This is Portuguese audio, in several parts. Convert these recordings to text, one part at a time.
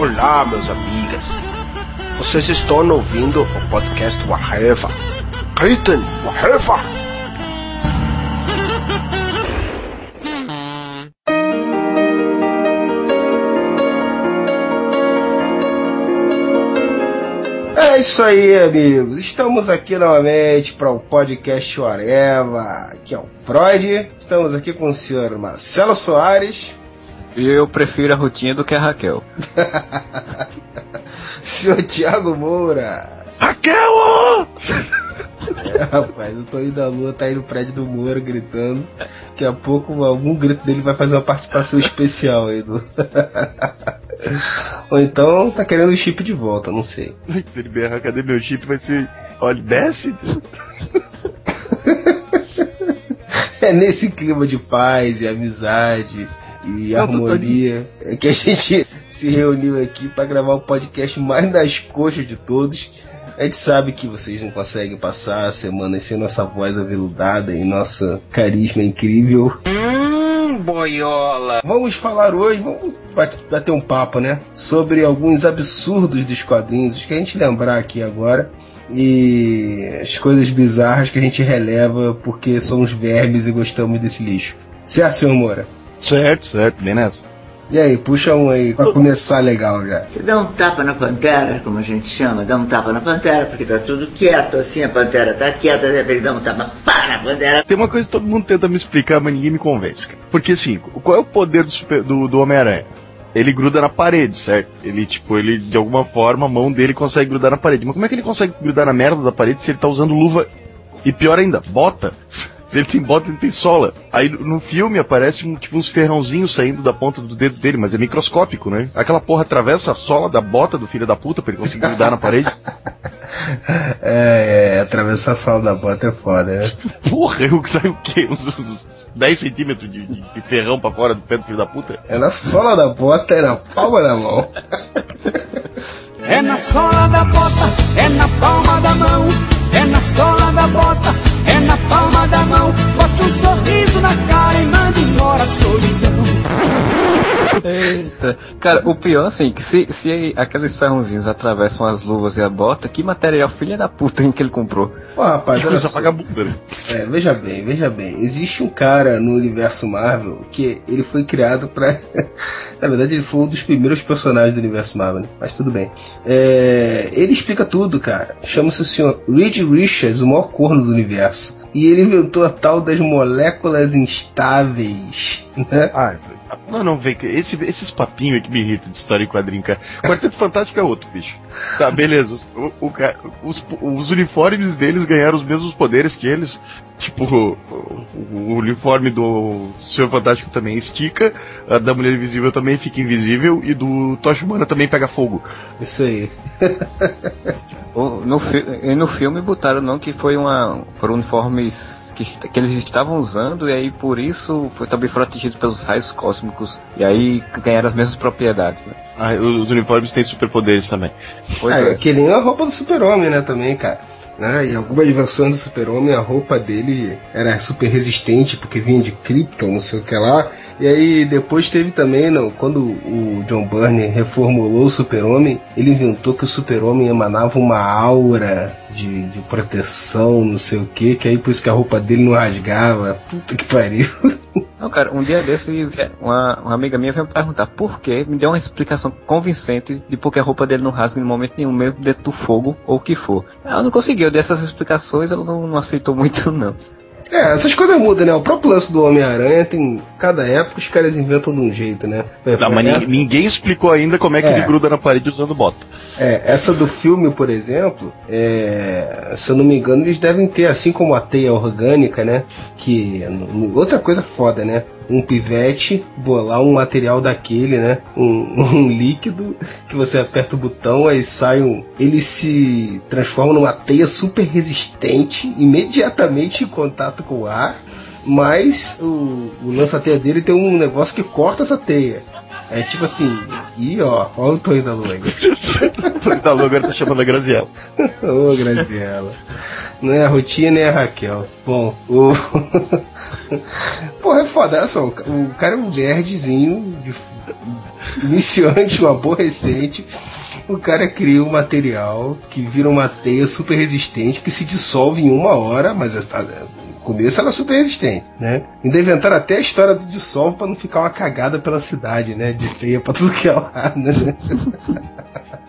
Olá, meus amigas. Vocês estão ouvindo o podcast Waheva. Ritten Waheva. É isso aí, amigos. Estamos aqui novamente para o podcast Oreva, que é o Freud. Estamos aqui com o senhor Marcelo Soares. E eu prefiro a rotinha do que a Raquel. senhor Tiago Moura. Raquel! É, rapaz, o Toninho da Lua tá aí no prédio do Moura gritando. Daqui a pouco algum grito dele vai fazer uma participação especial aí do. Ou então tá querendo o chip de volta, não sei. Se ele berrar, cadê meu chip? Vai ser. Olha, desce! é nesse clima de paz e amizade e não, harmonia é que a gente se reuniu aqui para gravar o podcast mais nas coxas de todos. A gente sabe que vocês não conseguem passar a semana sem nossa voz aveludada e nossa carisma incrível. Hum, boiola! Vamos falar hoje, vamos bater um papo, né? Sobre alguns absurdos dos quadrinhos, que a gente lembrar aqui agora. E as coisas bizarras que a gente releva porque somos vermes e gostamos desse lixo. Certo, senhor Moura? Certo, certo, bem nessa. E aí, puxa um aí pra começar legal já. Você dá um tapa na pantera, como a gente chama, dá um tapa na pantera, porque tá tudo quieto assim, a pantera tá quieta, de repente dá um tapa, para na pantera. Tem uma coisa que todo mundo tenta me explicar, mas ninguém me convence. Porque assim, qual é o poder do, super, do, do Homem-Aranha? Ele gruda na parede, certo? Ele, tipo, ele, de alguma forma, a mão dele consegue grudar na parede. Mas como é que ele consegue grudar na merda da parede se ele tá usando luva e pior ainda, bota? Se ele tem bota, ele tem sola. Aí no filme aparece um, tipo uns ferrãozinhos saindo da ponta do dedo dele, mas é microscópico, né? Aquela porra atravessa a sola da bota do filho da puta pra ele conseguir grudar na parede. É, é, atravessar a sola da bota é foda, né? Porra, eu saio o quê? Uns, uns 10 centímetros de, de, de, ferrão pra fora do pé do filho da puta? É na sola da bota, é na palma da mão. É na sola da bota, é na palma da mão, é na sola da bota, é na palma da mão. Bote um sorriso na cara e mande embora a solidão. Eita. Cara, o pior, assim, que se, se aqueles ferrãozinhos atravessam as luvas e a bota, que material filha da puta em que ele comprou? Pô, rapaz, olha só. Vagabunda, né? É, veja bem, veja bem. Existe um cara no universo Marvel que ele foi criado pra. Na verdade, ele foi um dos primeiros personagens do universo Marvel, né? mas tudo bem. É... Ele explica tudo, cara. Chama-se o senhor Reed Richards, o maior corno do universo. E ele inventou a tal das moléculas instáveis. Né? Ah, não, não, vem. Esse, esses papinhos aí que me irritam de história em quadrinho, cara. Quarteto Fantástico é outro, bicho. Tá, beleza. O, o, os, os uniformes deles ganharam os mesmos poderes que eles. Tipo, o, o, uniforme do Senhor Fantástico também estica, a da Mulher Invisível também fica invisível e do Tocha Humana também pega fogo. Isso aí. no, no filme botaram não que foi uma. foram uniformes que, que eles estavam usando e aí por isso foi, também foram atingidos pelos raios cósmicos e aí ganharam as mesmas propriedades. Né? Ah, os uniformes têm superpoderes também. É, é, que nem a roupa do super-homem, né, também, cara. Né? Em algumas versões do super-homem a roupa dele era super resistente porque vinha de Krypton, não sei o que lá. E aí depois teve também, não, quando o John Byrne reformulou o Super-Homem, ele inventou que o Super-Homem emanava uma aura de, de proteção, não sei o que, que aí por isso que a roupa dele não rasgava. Puta que pariu. Não, cara, um dia desse, uma, uma amiga minha veio me perguntar por quê, me deu uma explicação convincente de por que a roupa dele não rasga em momento nenhum, mesmo dentro do fogo ou o que for. Ela não conseguiu, dessas explicações ela não, não aceitou muito, não. É, essas coisas mudam, né? O próprio lance do Homem-Aranha tem. Cada época os caras inventam de um jeito, né? Não, mas essa... ninguém explicou ainda como é que é. ele gruda na parede usando bota. É, essa do filme, por exemplo, é, se eu não me engano, eles devem ter, assim como a teia orgânica, né? Que. Outra coisa foda, né? um pivete, bolar um material daquele, né? Um, um, líquido que você aperta o botão, aí sai um. Ele se transforma numa teia super resistente, imediatamente em contato com o ar. Mas o, o lança-teia dele tem um negócio que corta essa teia. É tipo assim, e ó, ó o Tonho da Lua aí. o Tonho da Lua agora tá chamando a Graziella. Ô, Graziella. Não é a rotina nem a Raquel. Bom, o. Porra, é foda, olha só. O cara é um nerdzinho, de... iniciante, um aborrecente. O cara cria um material que vira uma teia super resistente que se dissolve em uma hora, mas está no começo era super resistente, né? Ainda inventaram até a história do dissolve para não ficar uma cagada pela cidade, né? De teia pra tudo que é lado, né?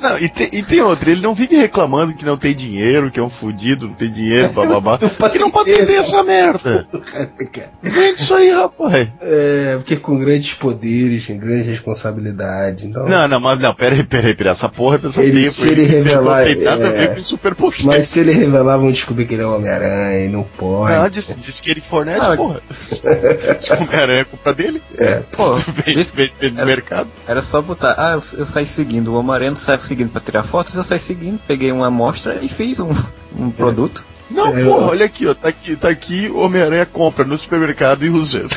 Não, e, te, e tem outra, ele não vive reclamando que não tem dinheiro, que é um fudido, não tem dinheiro, bababá. que não pode ter essa merda. Vende isso aí, rapaz. É, porque com grandes poderes, com grande responsabilidade. Então... Não, não, mas não, peraí, peraí, peraí. Essa porra é dessa ele, Se ele, revelar. Tem nada é... super poder. Mas se ele revelar, vão descobrir que ele é o Homem-Aranha e não pode. Não, diz, diz que ele fornece, ah, porra. se o Homem-Aranha é culpa dele. É, pô. Vem, vem, vem no mercado. Era só botar, ah, eu, eu saí seguindo, o Homem-Aranha não sai seguindo pra tirar fotos, eu saí seguindo, peguei uma amostra e fiz um, um é. produto. Não, é, porra, olha aqui, ó, tá aqui, tá aqui, Homem-Aranha compra no supermercado e usa.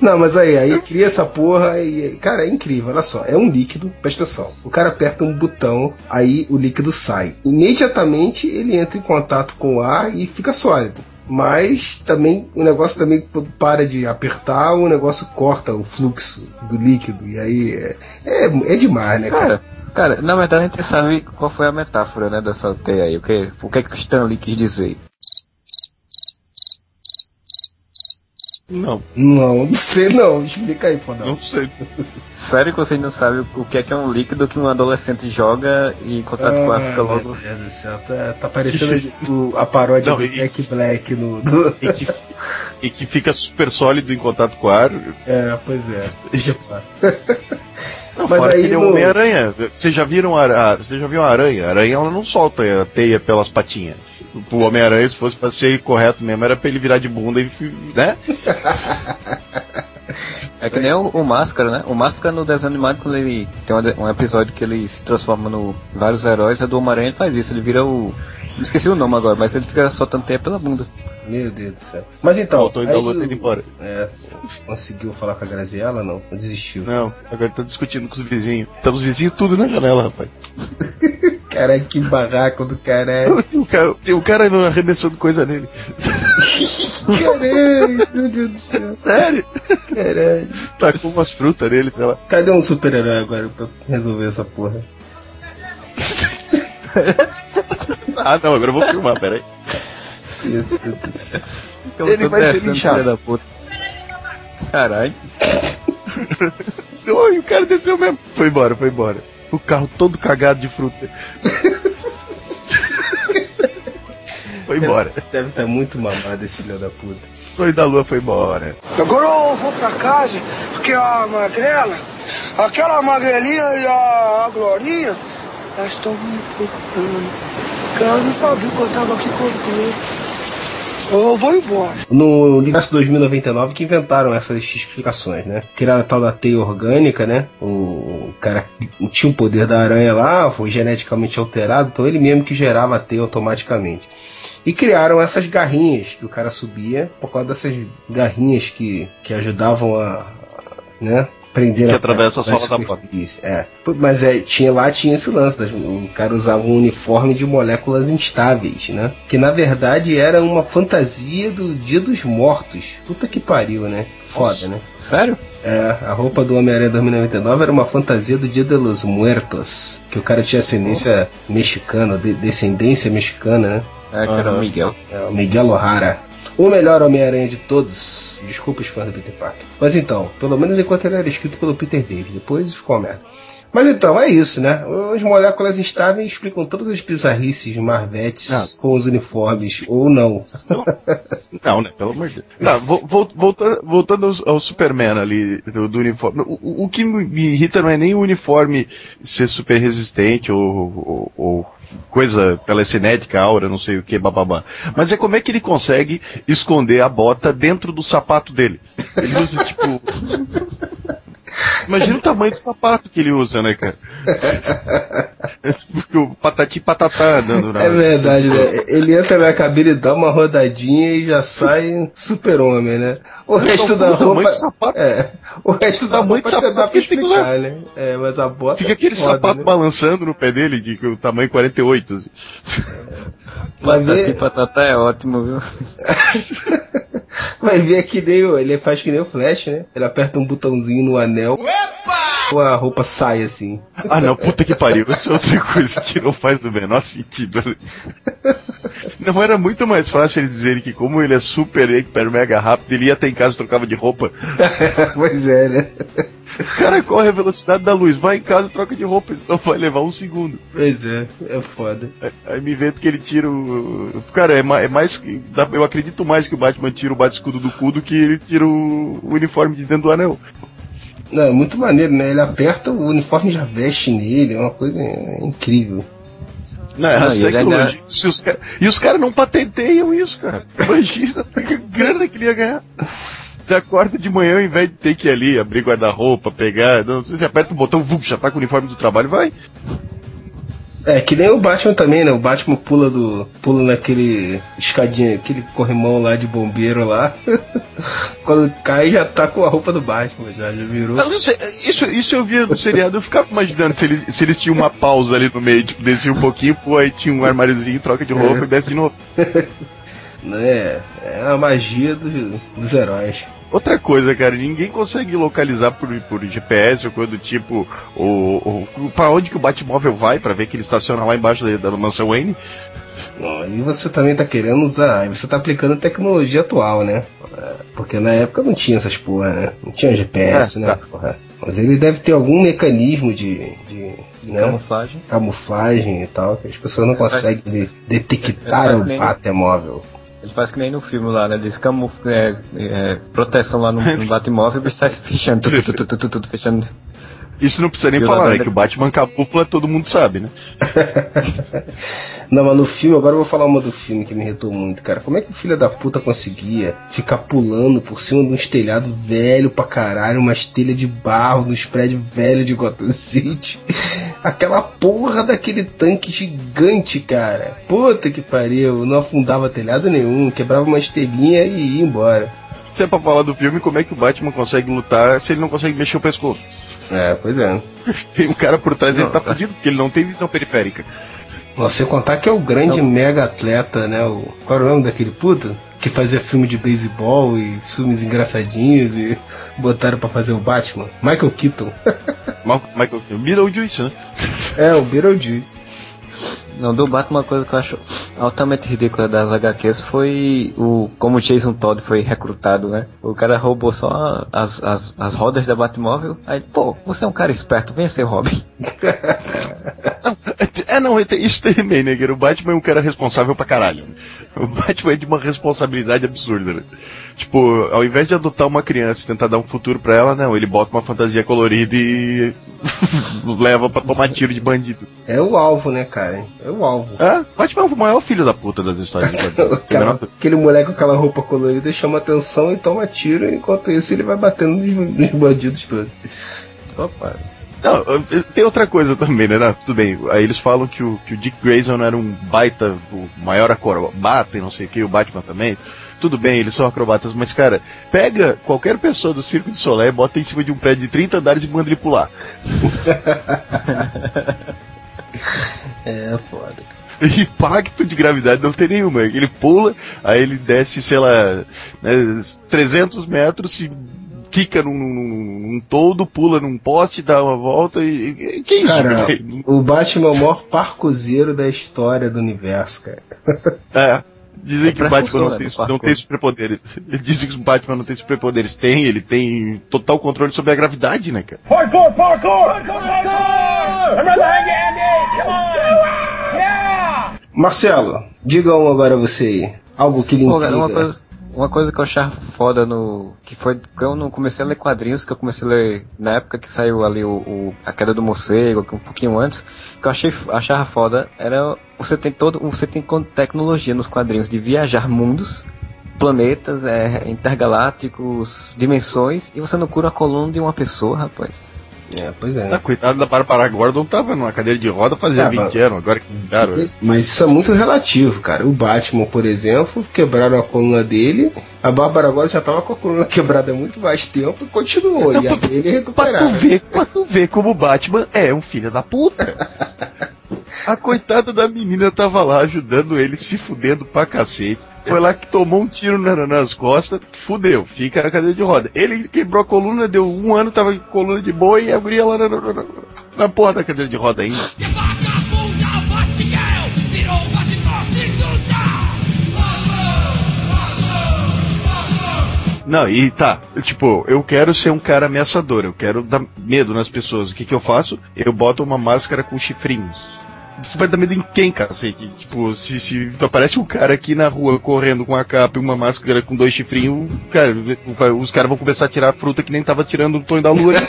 Não, mas aí, aí cria essa porra e. Cara, é incrível, olha só. É um líquido, presta atenção. O cara aperta um botão, aí o líquido sai. Imediatamente ele entra em contato com o ar e fica sólido mas também o negócio também para de apertar, o negócio corta o fluxo do líquido, e aí é, é, é demais, né, cara? Cara, na verdade a gente sabe qual foi a metáfora, né, dessa teia aí, o que, o que, é que o Stanley quis dizer. Não. Não, não sei não. Explica aí, foda. Não sei. Sério que vocês não sabem o que é que é um líquido que um adolescente joga e em contato ah, com a fica logo. Meu Deus do céu, tá, tá parecendo o, a paródia não, do Jack Black no. Do... E, que, e que fica super sólido em contato com o ar. É, pois é. Não, Mas aí ele é um Homem-Aranha. Vocês já viram a, a, já viram a aranha? A aranha ela não solta a teia pelas patinhas. O Homem-Aranha, se fosse pra ser correto mesmo, era pra ele virar de bunda e. né? É que nem o, o, Máscara, né? O Máscara no desenho animado, quando ele tem um, um episódio que ele se transforma no vários heróis, a do Homem-Aranha faz isso, ele vira o. Não esqueci o nome agora, mas ele fica soltando teia pela bunda. Meu Deus do céu. Mas então. Voltou aí, luta indo embora. É, conseguiu falar com a Graziella? Não, desistiu. Não, agora tá discutindo com os vizinhos. Tá os vizinhos tudo na janela, rapaz. Caralho, que barraco do caralho. O cara, o cara arremessando coisa nele. Caralho, meu Deus do céu. Sério? Caralho. Tá com umas frutas nele, sei lá. Cadê um super-herói agora pra resolver essa porra? ah, não, agora eu vou filmar, peraí. Ele vai ser linchado. Caralho. Oi, o cara desceu mesmo. Foi embora, foi embora. O carro todo cagado de fruta. foi embora. Deve estar muito mamado esse filho da puta. Foi da lua, foi embora. Agora eu vou pra casa, porque a magrela, aquela magrelinha e a, a Glorinha, elas estão me procurando. Elas não sabiam que eu tava aqui com você. Eu vou embora. No universo 2099 que inventaram essas explicações, né? Criaram a tal da teia orgânica, né? O cara tinha o poder da aranha lá, foi geneticamente alterado, então ele mesmo que gerava a teia automaticamente. E criaram essas garrinhas que o cara subia por causa dessas garrinhas que, que ajudavam a, né, prender que a atravessa a sola da porta. É. Mas é, tinha lá tinha esse lance, o cara usava um uniforme de moléculas instáveis, né? Que na verdade era uma fantasia do Dia dos Mortos. Puta que pariu, né? Foda, Nossa. né? Sério? É, a roupa do Homem-Aranha 2099 era uma fantasia do Dia de los Muertos, que o cara tinha ascendência mexicana, de, descendência mexicana, né? É, que era o Miguel. É, o Miguel O'Hara. O melhor Homem-Aranha de todos Desculpa os fãs do Peter Parker. Mas então, pelo menos enquanto ele era escrito pelo Peter David, depois ficou merda. Mas então, é isso, né? As moléculas instáveis explicam todas as bizarrices Marvetes ah. com os uniformes, ou não. Não, né? Pelo amor de Deus. Tá, voltando, ao, Superman ali, do, do uniforme. O, o, que me irrita não é nem o uniforme ser super resistente ou, ou, ou coisa telecinética, aura, não sei o que, bababá. Mas é como é que ele consegue esconder a bota dentro do sapato dele. Ele usa tipo. Imagina o tamanho do sapato que ele usa, né, cara? Porque o patati patatá andando na. É verdade, né? Ele entra na cabine, dá uma rodadinha e já sai super-homem, né? O resto da roupa. do sapato. É. O resto da roupa até sapato dá pra que ele tem que explicar, né? É, mas a bota. Fica é aquele foda, sapato né? balançando no pé dele, de o tamanho 48. assim. Vai Patati ver, patata é ótimo, viu? vai ver que nem ele faz que nem o Flash, né? Ele aperta um botãozinho no anel. A roupa sai assim. Ah não, puta que pariu, isso é outra coisa que não faz o menor sentido. Não era muito mais fácil eles dizerem que como ele é super, hiper, mega rápido, ele ia até em casa e trocava de roupa. pois é, né? O cara corre a velocidade da luz, vai em casa e troca de roupa, senão vai levar um segundo. Pois é, é foda. Aí- Aí me vendo que ele tira o. Cara, é mais. É mais eu acredito mais que o Batman tira o bate-escudo do cu do que ele tira o, o uniforme de dentro do anel. Não, é muito maneiro, né? Ele aperta, o uniforme já veste nele, é uma coisa incrível. Não, é Não, as e ele tecnologias- ainda- se os ca- E os caras não patenteiam isso, cara. Imagina a grana que ele ia ganhar. Você acorda de manhã, ao invés de ter que ir ali abrir guarda-roupa, pegar. Não, você aperta o botão, vum, já tá com o uniforme do trabalho, vai. É, que nem o Batman também, né? O Batman pula do. pula naquele escadinha, aquele corrimão lá de bombeiro lá. Quando cai já tá com a roupa do Batman, já, já virou. Não, não isso, isso eu via no seriado, eu ficava imaginando se, ele- se eles tinham uma pausa ali no meio, tipo, descia um pouquinho, pô, aí tinha um armáriozinho, troca de roupa e desce de novo. Né? É a magia do- dos heróis. Outra coisa, cara, ninguém consegue localizar por, por GPS ou coisa do tipo o, o, pra onde que o Batmóvel vai pra ver que ele estaciona lá embaixo da, da mansão Wayne. Não, aí você também tá querendo usar, você tá aplicando a tecnologia atual, né? É, Porque na época não tinha essas porra, né? Não tinha GPS, É, né? tá. Porra. Mas ele deve ter algum mecanismo de. de né? Camuflagem. camuflagem e tal, que as pessoas não faz- conseguem de- detectar faz o Batmóvel. Ele faz que nem no filme lá, né? Eles camuflam é, é, proteção lá no, no Batmóvel e sai fechando, tudo, tudo, tudo, tudo, tudo, fechando. Isso não precisa nem Violador falar, né? da- Que o Batman camufla todo mundo sabe, né? Não, mas no filme, agora eu vou falar uma do filme que me irritou muito, cara. Como é que o filho da puta conseguia ficar pulando por cima de um estelhado velho pra caralho, uma telha de barro nos prédios velhos de Gotham City? Aquela porra daquele tanque gigante, cara. Puta que pariu, não afundava telhado nenhum, quebrava uma estelinha e ia embora. Se é pra falar do filme, como é que o Batman consegue lutar se ele não consegue mexer o pescoço? É, pois é. Tem um cara por trás, ele Não, tá cara. fudido, porque ele não tem visão periférica. Você contar que é o grande mega atleta, né? O, qual era o nome daquele puto? Que fazia filme de beisebol e filmes engraçadinhos e botaram pra fazer o Batman? Michael Keaton. Michael Beetlejuice, né? é, o Beetlejuice. Não, do Batman, uma coisa que eu acho altamente ridícula das HQs foi o como o Jason Todd foi recrutado, né? O cara roubou só as, as, as rodas da Batmóvel. Aí, pô, você é um cara esperto, venha ser Robin. É, não, isso também, né? O Batman é um cara responsável pra caralho. né? O Batman é de uma responsabilidade absurda, né? Tipo, ao invés de adotar uma criança e tentar dar um futuro pra ela, não, ele bota uma fantasia colorida e leva pra tomar tiro de bandido. É o alvo, né, cara? É o alvo. É, Batman é o maior filho da puta das histórias cara- aquele moleque com aquela roupa colorida chama atenção e toma tiro, enquanto isso ele vai batendo nos, nos bandidos todos. Opa, Não, tem outra coisa também, né? Tudo bem. Aí eles falam que o, que o Dick Grayson era um baita, o maior acrobata e não sei o que, o Batman também. Tudo bem, eles são acrobatas, mas cara, pega qualquer pessoa do Circo de Soleil, bota em cima de um prédio de 30 andares e manda ele pular. É foda. cara. Impacto de gravidade não tem nenhuma. Ele pula, aí ele desce, sei lá, né, 300 metros, se quica num, num, num todo, pula num poste, dá uma volta e. e- Que isso, Cara, velho? o Batman é o maior parcozeiro da história do universo, cara. É. Dizem É que o Batman não né, tem, do não tem superpoderes. Dizem que o Batman não tem superpoderes. Tem, ele tem total controle sobre a gravidade, né, cara? Parkour, parkour! Parkour, parkour! Remember that, Andy? Come on! Yeah! Marcelo, diga um agora você aí. Algo que lhe Pô, intriga. cara, uma coisa, uma coisa que eu achava foda no. Que foi que eu não comecei a ler quadrinhos, que eu comecei a ler na época que saiu ali o, o- A Queda do Morcego, um pouquinho antes, que eu achei, achava foda, era. Você tem todo. Você tem tecnologia nos quadrinhos de viajar mundos, planetas, é, intergalácticos, dimensões, e você não cura a coluna de uma pessoa, rapaz. É, pois é. Ah, coitado da Bárbara Gordon tava numa cadeira de roda fazia Ah, 20 mas- anos, agora que cara, Mas isso é muito relativo, cara. O Batman, por exemplo, quebraram a coluna dele. A Bárbara agora já tava com a coluna quebrada há muito mais tempo e continuou. e a dele Pra tu recuperaram. ver, pra tu ver como o Batman é um filho da puta. A coitada da menina tava lá ajudando ele, se fudendo pra cacete. Foi lá que tomou um tiro na- nas costas, fudeu, fica na cadeira de roda. Ele quebrou a coluna, deu um ano, tava com coluna de boa e a guria lá na, na, na- porra da cadeira de roda ainda. Não, e tá, tipo, eu quero ser um cara ameaçador, eu quero dar medo nas pessoas. O que que eu faço? Eu boto uma máscara com chifrinhos. Você vai dar medo em quem, cacete? Tipo, se, se aparece um cara aqui na rua correndo com a capa e uma máscara com dois chifrinhos, cara, os caras vão começar a tirar a fruta que nem tava tirando o Tonho da Lua.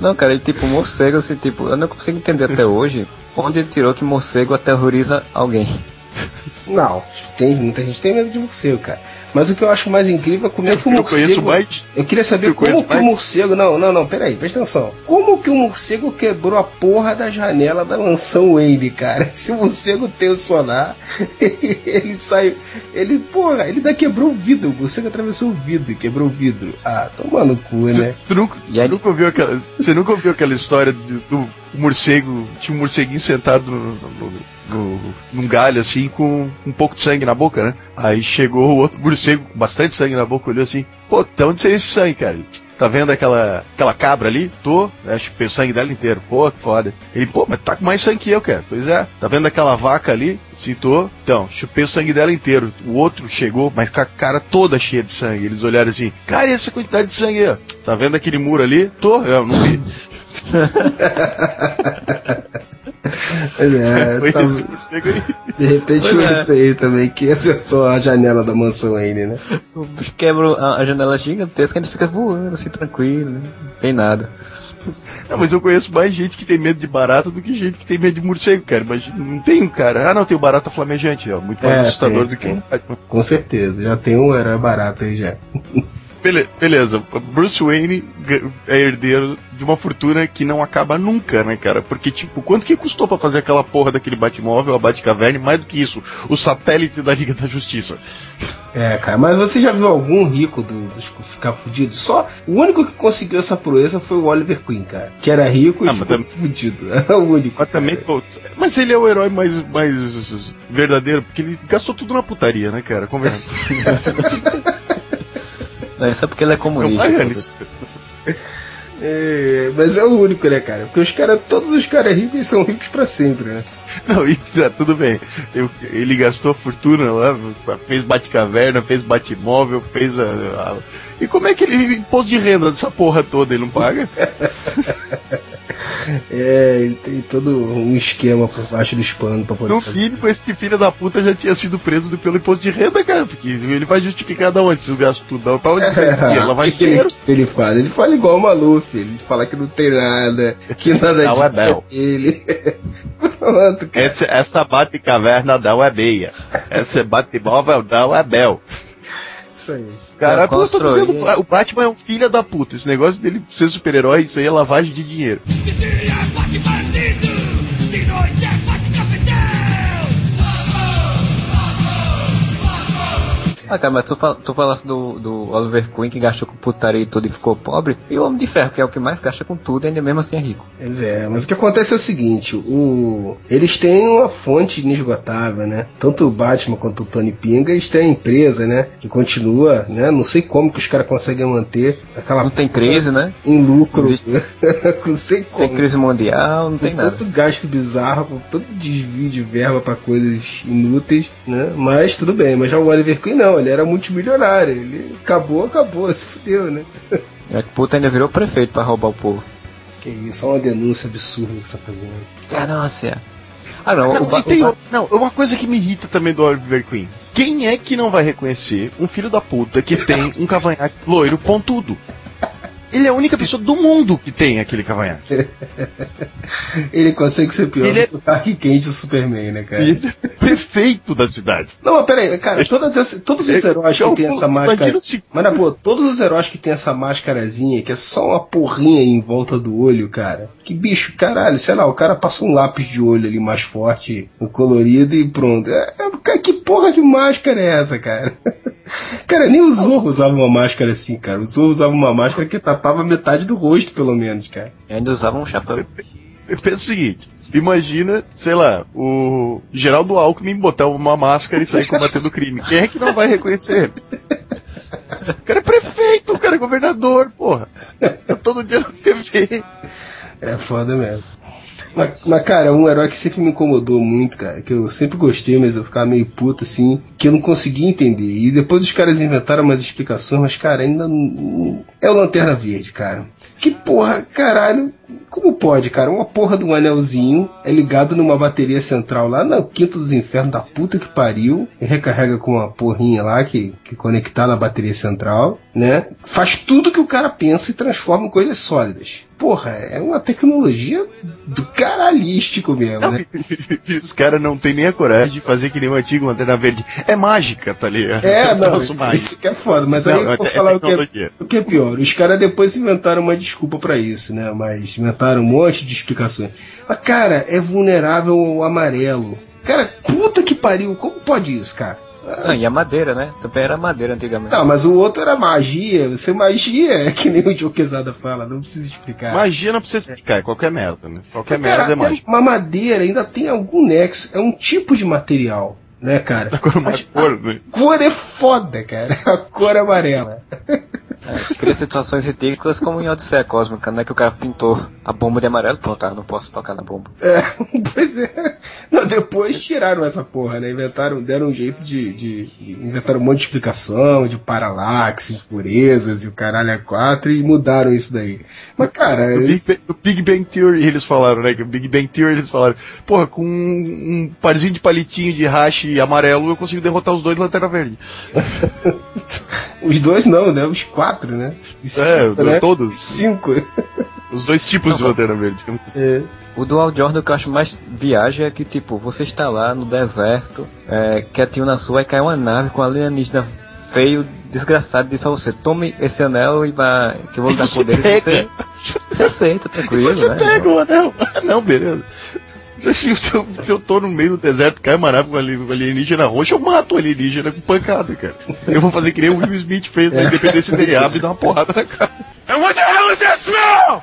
Não, cara, e tipo, morcego, assim, tipo, eu não consigo entender até hoje onde ele tirou que morcego aterroriza alguém. Não, tem, muita gente tem medo de morcego, cara. Mas o que eu acho mais incrível é como é que o Eu morcego. mais. Eu queria saber Eu como que o morcego. Não, não, não, peraí, presta atenção. Como que o morcego quebrou a porra da janela da mansão Wayne, cara? Se o morcego tem o sonar, ele sai. Ele, porra, ele ainda quebrou o vidro. O morcego atravessou o vidro e quebrou o vidro. Ah, toma no cu, né? Tu nunca, E aí- nunca ouviu aquela, você nunca ouviu aquela história do, do morcego, tinha um morceguinho sentado no, no- no- num galho assim com um pouco de sangue na boca, né? Aí chegou o outro morcego com bastante sangue na boca, olhou assim, pô, de onde saiu esse sangue, cara? Tá vendo aquela, aquela cabra ali? Tô, né? chupei o sangue dela inteiro. Pô, que foda. Ele, pô, mas tá com mais sangue que eu, cara. Pois é. Tá vendo aquela vaca ali? Citou. Então, chupei o sangue dela inteiro. O outro chegou, mas com a cara toda cheia de sangue. Eles olharam assim, cara, e essa quantidade de sangue aí? Tá vendo aquele muro ali? Tô, eu não vi. É, Foi tá- esse morcego aí. de repente Pois foi é. esse aí também que acertou a janela da mansão Wayne, né? O bicho quebra a, janela gigantesca e a gente fica voando assim, tranquilo, né? Não tem nada. Não, mas eu conheço mais gente que tem medo de barata do que gente que tem medo de morcego, cara. Imagina, não tem um cara. Ah, não, tem o barata flamejante, ó. Muito mais É, assustador tem, do que tem. um. Com certeza, já tem um herói barato aí já. Bele- beleza, Bruce Wayne é herdeiro de uma fortuna que não acaba nunca, né, cara? Porque, tipo, quanto que custou pra fazer aquela porra daquele Batmóvel, a Batcaverna, e mais do que isso, o satélite da Liga da Justiça? É, cara, mas você já viu algum rico do, dos ficar fudido? Só o único que conseguiu essa proeza foi o Oliver Queen, cara. Que era rico e Ah, ficou também- fudido. É o único. Mas também, mas ele é o herói mais, mais verdadeiro, porque ele gastou tudo na putaria, né, cara? Conversa. Não, isso é porque ele é É um comunista. paganista. É, mas é o único, né, cara? Porque os caras, todos os caras ricos são ricos pra sempre, né? Não, e tá, tudo bem. Eu- ele gastou a fortuna lá, fez Batcaverna, fez Batmóvel, fez a, a- E como é que ele imposto de renda dessa porra toda ele não paga? É, ele tem todo um esquema por baixo dos panos pra poder. No fazer mínimo, isso. esse filho da puta já tinha sido preso do- pelo imposto de renda, cara, porque ele vai justificar da onde esses gastos tudo. Pra onde ele vai É, Ela vai o que ele, dinheiro. ele fala? Ele fala igual o Maluf, ele fala que não tem nada, que nada Não é disso é bel. dele. Pronto, cara. Essa, essa Batcaverna não é meia. Essa Batmóvel não é Bel. Isso aí. Cara, Eu tô construí- dizendo, o Batman é um filho da puta. Esse negócio dele ser super-herói, isso aí é lavagem de dinheiro. Ah, cara, mas tu, fal tu falasse do, do Oliver Queen que gastou com putaria e tudo e ficou pobre, e o Homem de Ferro, que é o que mais gasta com tudo, e ainda mesmo assim é rico. Pois é, mas o que acontece é o seguinte, o... eles têm uma fonte inesgotável, né? Tanto o Batman quanto o Tony Pinga, eles têm a empresa, né? Que continua, né? Não sei como que os caras conseguem manter aquela Não tem crise, né? em lucro. Não sei Tem como. crise mundial, não tem com nada. tanto gasto bizarro, com tanto desvio de verba pra coisas inúteis, né? Mas tudo bem, mas já o Oliver Queen não, ele era multimilionário, ele acabou, acabou, se fudeu, né? É que puta ainda virou prefeito pra roubar o povo. Que isso, é uma denúncia absurda que você tá fazendo. Ganância. Ah não, Não, o, ba e tem o ba- não, uma coisa que me irrita também do Oliver Queen. Quem é que não vai reconhecer um filho da puta que tem um cavanhaque loiro pontudo? Ele é a única pessoa do mundo que tem aquele cavanhaque. Ele consegue ser pior Ele é- do que o Clark Kent e o Superman, né, cara? Ele é prefeito da cidade. Não, mas peraí, cara, essas- todos os heróis que tem pô, essa máscara. Mas na boa, todos os heróis que tem essa máscarazinha, que é só uma porrinha em volta do olho, cara. Que bicho, caralho, sei lá, o cara passa um lápis de olho ali mais forte, um colorido e pronto. É, é, que porra de máscara é essa, cara? Cara, nem o Zorro usava uma máscara assim, cara. O Zorro usava uma máscara que tapava metade do rosto, pelo menos, cara. E ainda usava um chapéu. Eu penso o seguinte. Imagina, sei lá, o Geraldo Alckmin botar uma máscara e sair combatendo o crime. Quem é que não vai reconhecer? O cara é prefeito, o cara é governador, porra. Tá todo dia na TV. É foda mesmo. Mas, mas, cara, um herói que sempre me incomodou muito, cara, que eu sempre gostei, mas eu ficava meio puto assim, que eu não conseguia entender. E depois os caras inventaram umas explicações, mas, cara, ainda não. É o Lanterna Verde, cara. Que porra, caralho, como pode, cara? Uma porra de um anelzinho é ligado numa bateria central lá no quinto dos infernos da puta que pariu, e recarrega com uma porrinha lá que, que conectar na bateria central, né? Faz tudo que o cara pensa e transforma em coisas sólidas. Porra, é uma tecnologia do caralhístico mesmo, né? Os caras não tem nem a coragem de fazer que nem o antigo Lanterna Verde. É mágica, tá ligado? É, um não, mágico. isso que é foda, mas Não, aí eu é vou te- falar é o, que é, o que é pior. Os caras depois inventaram uma desculpa pra isso, né? Mas inventaram um monte de explicações. Mas, cara, é vulnerável ao amarelo. Cara, puta que pariu, como pode isso, cara? Ah, e a madeira, né? Também era madeira antigamente. Não, mas o outro era magia. Você magia é que nem o Joe Quesada fala, não precisa explicar. Magia não precisa explicar, é qualquer merda, né? Qualquer Mas, cara, merda é até mágica. uma madeira ainda tem algum nexo. É um tipo de material, né, cara? Agora uma Mas cor, né? A cor é foda, cara. A cor é amarela. É, cria situações ridículas como em Odisseia Cósmica, né? Que o cara pintou a bomba de amarelo. Pronto, ah, não posso tocar na bomba. É, pois é. Não, depois tiraram essa porra, né? Inventaram, deram um jeito de, de, de- Inventaram um monte de explicação, de paralaxe, impurezas e o caralho a quatro e mudaram isso daí. Mas, cara, No Big, Bang, no Big Bang Theory eles falaram, né? Que o Big Bang Theory eles falaram, porra, com um, um parzinho de palitinho de hash amarelo eu consigo derrotar os dois Lanterna Verde. os dois não, né? Os quatro, né? Os É, né? todos. Cinco. Os dois tipos de Lanterna Verde. É. O Dual Jordan que eu acho mais viagem é que, tipo, você está lá no deserto, é, quietinho na sua, e cai uma nave com alienígena feio, desgraçado, e diz pra você, tome esse anel e vai, que eu vou dar pega. Você, você aceita, tranquilo, Você né? pega o anel. Não, beleza. Se eu, se eu- se eu tô no meio do deserto, cai uma nave com ali- com alienígena roxa, eu mato o alienígena com pancada, cara. Eu vou fazer que nem o Will Smith fez na Independência Day, abre e dá uma porrada na cara. And what the hell is that smell?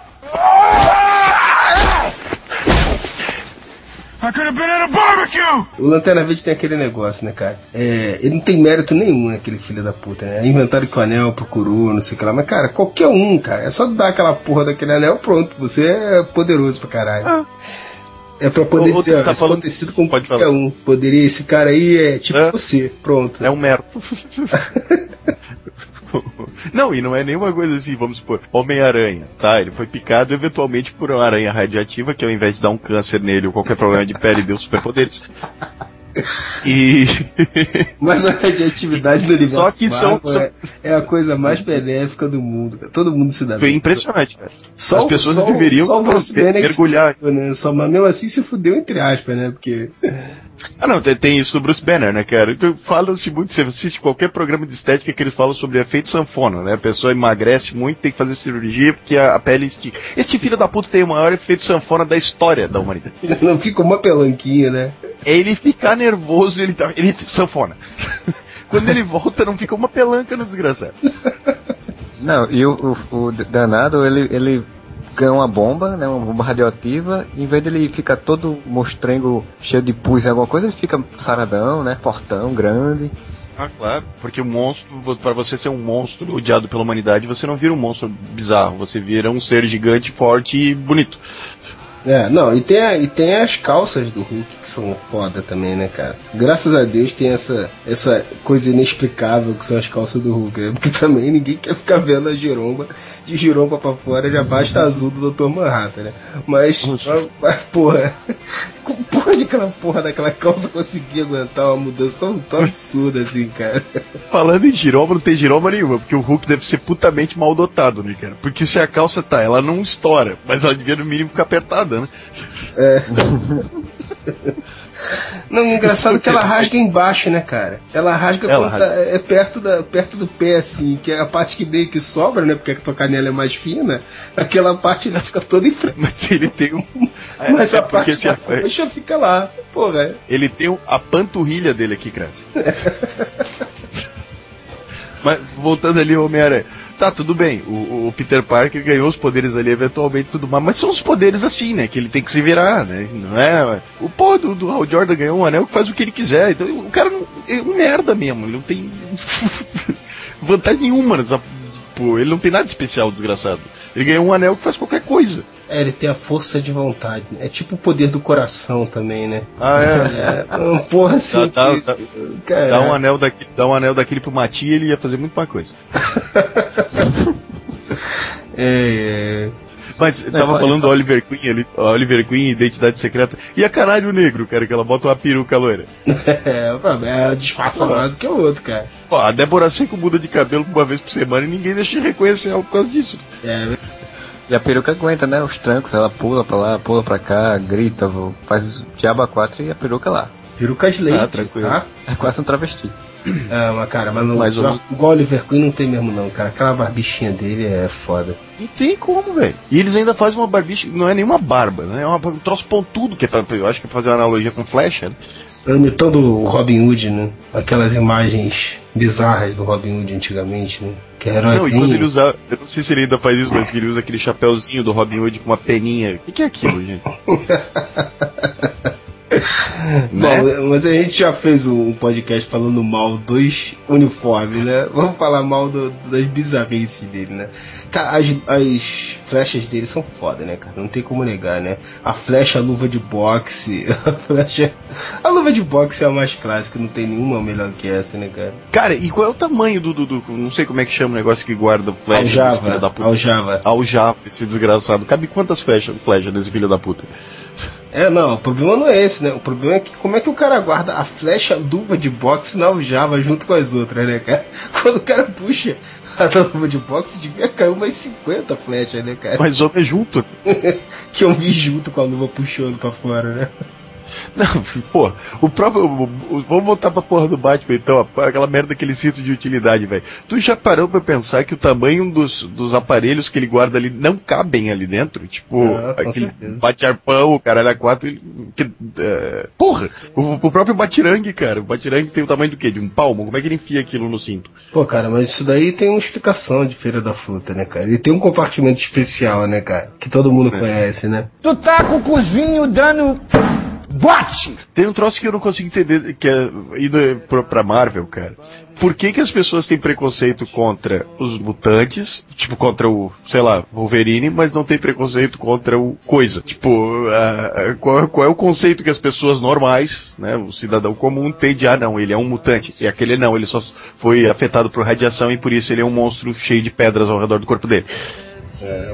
I could have been at a barbecue! O Lanterna Verde tem aquele negócio, né, cara? É, ele não tem mérito nenhum, né, aquele filho da puta, né? Inventaram que o anel procurou, não sei o que lá. Mas, cara, qualquer um, cara, é só dar aquela porra daquele anel, pronto. Você é poderoso pra caralho. É pra poder Ou- ser tá falando- acontecido com Pode qualquer falar. um. Poderia, esse cara aí é tipo É. você, pronto. É um mero. Não, e não é nenhuma coisa assim, vamos supor, Homem-Aranha, tá? Ele foi picado eventualmente por uma aranha radiativa que ao invés de dar um câncer nele ou qualquer problema de pele, deu superpoderes. E. Mas a radioatividade no universo Só que são- são- é, é a coisa mais benéfica do mundo. cara. Todo mundo se dá Foi bem. impressionante, cara. Só, As pessoas só, deveriam só o Bruce Banner mergulhar. fudeu, né? Só, mas mesmo assim se fudeu entre aspas, né? Porque Ah, não, tem, tem isso do Bruce Banner, né, cara? Então, fala-se muito, você assiste qualquer programa de estética que eles falam sobre efeito sanfona, né? A pessoa emagrece muito, tem que fazer cirurgia porque a, a pele estica. Este filho da puta tem o maior efeito sanfona da história da humanidade. não fica uma pelanquinha, né? É ele ficar nervoso, ele, tá- ele sanfona. Quando ele volta, não fica uma pelanca no desgraçado. Não, e o, o, o danado, ele, ele ganha uma bomba, né, uma bomba radioativa, em vez dele ficar todo mostrengo, cheio de pus e alguma coisa, ele fica saradão, né, fortão, grande. Ah, claro. Porque o monstro, para você ser um monstro odiado pela humanidade, você não vira um monstro bizarro, você vira um ser gigante, forte e bonito. É, não, e tem, a- e tem as calças do Hulk que são foda também, né, cara? Graças a Deus tem essa, essa coisa inexplicável que são as calças do Hulk, né? Porque também ninguém quer ficar vendo a giromba de giromba pra fora, já basta azul do Dr. Manhattan, né? Mas, mas, mas, porra, como porra de aquela porra daquela calça conseguir aguentar uma mudança tão, tão absurda assim, cara? Falando em giromba, não tem giromba nenhuma, porque o Hulk deve ser putamente mal dotado, né, cara? Porque se a calça tá, ela não estoura, mas ela devia no mínimo ficar apertada, né? Não, o engraçado é que ela rasga embaixo, né, cara? Ela rasga Ela quando tá- é perto, da, perto do pé, assim, que é a parte que meio que sobra, né? Porque a tua canela é mais fina, aquela parte ele fica toda em frente. Mas ele tem um. Mas é a porque parte da coxa fica lá. Porra, é. Ele tem um- a panturrilha dele aqui, cresce. Mas voltando ali, o Homem-Aranha. Tá, tudo bem. O, o Peter Parker ganhou os poderes ali eventualmente tudo mais, mas são os poderes assim, né? Que ele tem que se virar, né? Não é. O pô do, do Hal Jordan ganhou um anel que faz o que ele quiser. Então o cara não, é um merda mesmo. Ele não tem vantagem nenhuma. Nessa, pô, ele não tem nada especial, desgraçado. Ele ganhou um anel que faz qualquer coisa. É, ele tem a força de vontade. né? É tipo o poder do coração também, né? Ah, é. É, uma porra assim. Dá- que- dá- cara, Dá um anel daquele, dá um anel daquele pro Mati ele ia fazer muito mais coisa. é, é. Mas eu tava pode falando do. Oliver Queen ali, Oliver Queen, Identidade Secreta. E a caralho negro, cara, que ela bota uma peruca loira. É, é, disfarça mais do que o outro, cara. Ó, a Débora Seco muda de cabelo uma vez por semana e ninguém deixa de reconhecer ela por causa disso. É, E a peruca aguenta, né? Os trancos, ela pula pra lá, pula pra cá, grita, faz diabo a quatro e a peruca lá. perucas leite, Ah, tranquilo. tá? É quase um travesti. É, mas cara, mas não, igual, menos. igual Oliver Queen não tem mesmo não, cara. Aquela barbichinha dele é foda. Não tem como, velho. E eles ainda fazem uma barbicha, não é nenhuma barba, né? É uma- um troço pontudo, que é pra, eu acho que é pra fazer uma analogia com flecha. Né? Imitando o Robin Hood, né? Aquelas imagens bizarras do Robin Hood antigamente, né? Que era Não, e quando ele usa, eu não sei se ele ainda faz isso, mas que ele usa aquele chapéuzinho do Robin Hood com uma peninha. O que, que é aquilo, gente? né? Bom, mas a gente já fez um podcast falando mal dos uniformes, né? Vamos falar mal do- das bizarrices dele, né? Cara, as, as flechas dele são foda, né, cara? Não tem como negar, né? A flecha, a luva de boxe, a flecha. A luva de boxe é a mais clássica, não tem nenhuma melhor que essa, né, cara? Cara, e qual é o tamanho do, do, do- Não sei como é que chama o negócio que guarda flecha desse filho Aljava, da puta. aljava. Aljava, esse desgraçado. Cabe quantas flechas, flechas nesse filho da puta? É, não, o problema não é esse, né? O problema é que como é que o cara guarda a flecha luva de boxe na aljava junto com as outras, né, cara? Quando o cara puxa a luva de boxe, devia cair umas 50 flechas, né, cara? Mas homem é junto. que eu vi junto com a luva puxando pra fora, né? Não, pô, o próprio. o- o- vamos voltar pra porra do Batman então, aquela merda daquele cinto de utilidade, velho. Tu já parou pra pensar que o tamanho dos, dos aparelhos que ele guarda ali não cabem ali dentro? Tipo, Ah, aquele bate-arpão, o caralho a quatro. ele- que, é, porra, o, o próprio batirangue, cara. O batirangue tem o tamanho do quê? De um palmo? Como é que ele enfia aquilo no cinto? Pô, cara, mas isso daí tem uma explicação de Feira da Fruta, né, cara? Ele tem um compartimento especial, né, cara? Que todo mundo conhece, né? Tu tá com o cozinho dando Tem um troço que eu não consigo entender, que é indo pra, pra Marvel, cara. Por que que as pessoas têm preconceito contra os mutantes, tipo, contra o, sei lá, Wolverine, mas não tem preconceito contra o Coisa? Tipo, qual, qual é o conceito que as pessoas normais, né, o cidadão comum tem de, ah não, ele é um mutante, e aquele não, ele só foi afetado por radiação e por isso ele é um monstro cheio de pedras ao redor do corpo dele.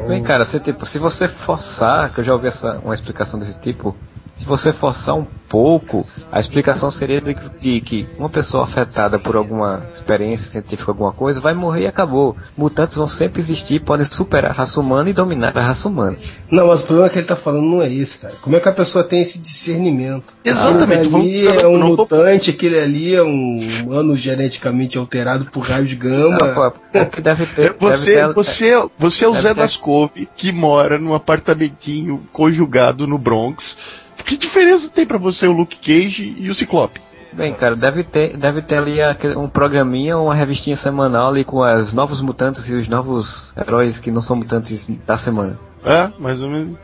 Bem, cara, você, tipo, se você forçar, que eu já ouvi essa, uma explicação desse tipo, se você forçar um pouco, a explicação seria de que, de que uma pessoa afetada por alguma experiência científica, alguma coisa, vai morrer e acabou. Mutantes vão sempre existir, podem superar a raça humana e dominar a raça humana. Não, mas o problema que ele tá falando não é isso, cara. Como é que a pessoa tem esse discernimento? Exatamente, Aquele ali vamos- é um não mutante, aquele ali é um humano geneticamente alterado por raios gama. Ah, pô, é que deve ter. Você, deve ter- você, você é o Zé ter- das Couve que mora num apartamentinho conjugado no Bronx. Que diferença tem pra você o Luke Cage e o Ciclope? Bem, cara, deve ter, deve ter ali um programinha, uma revistinha semanal ali com os novos mutantes e os novos heróis que não são mutantes da semana. É, mais ou menos.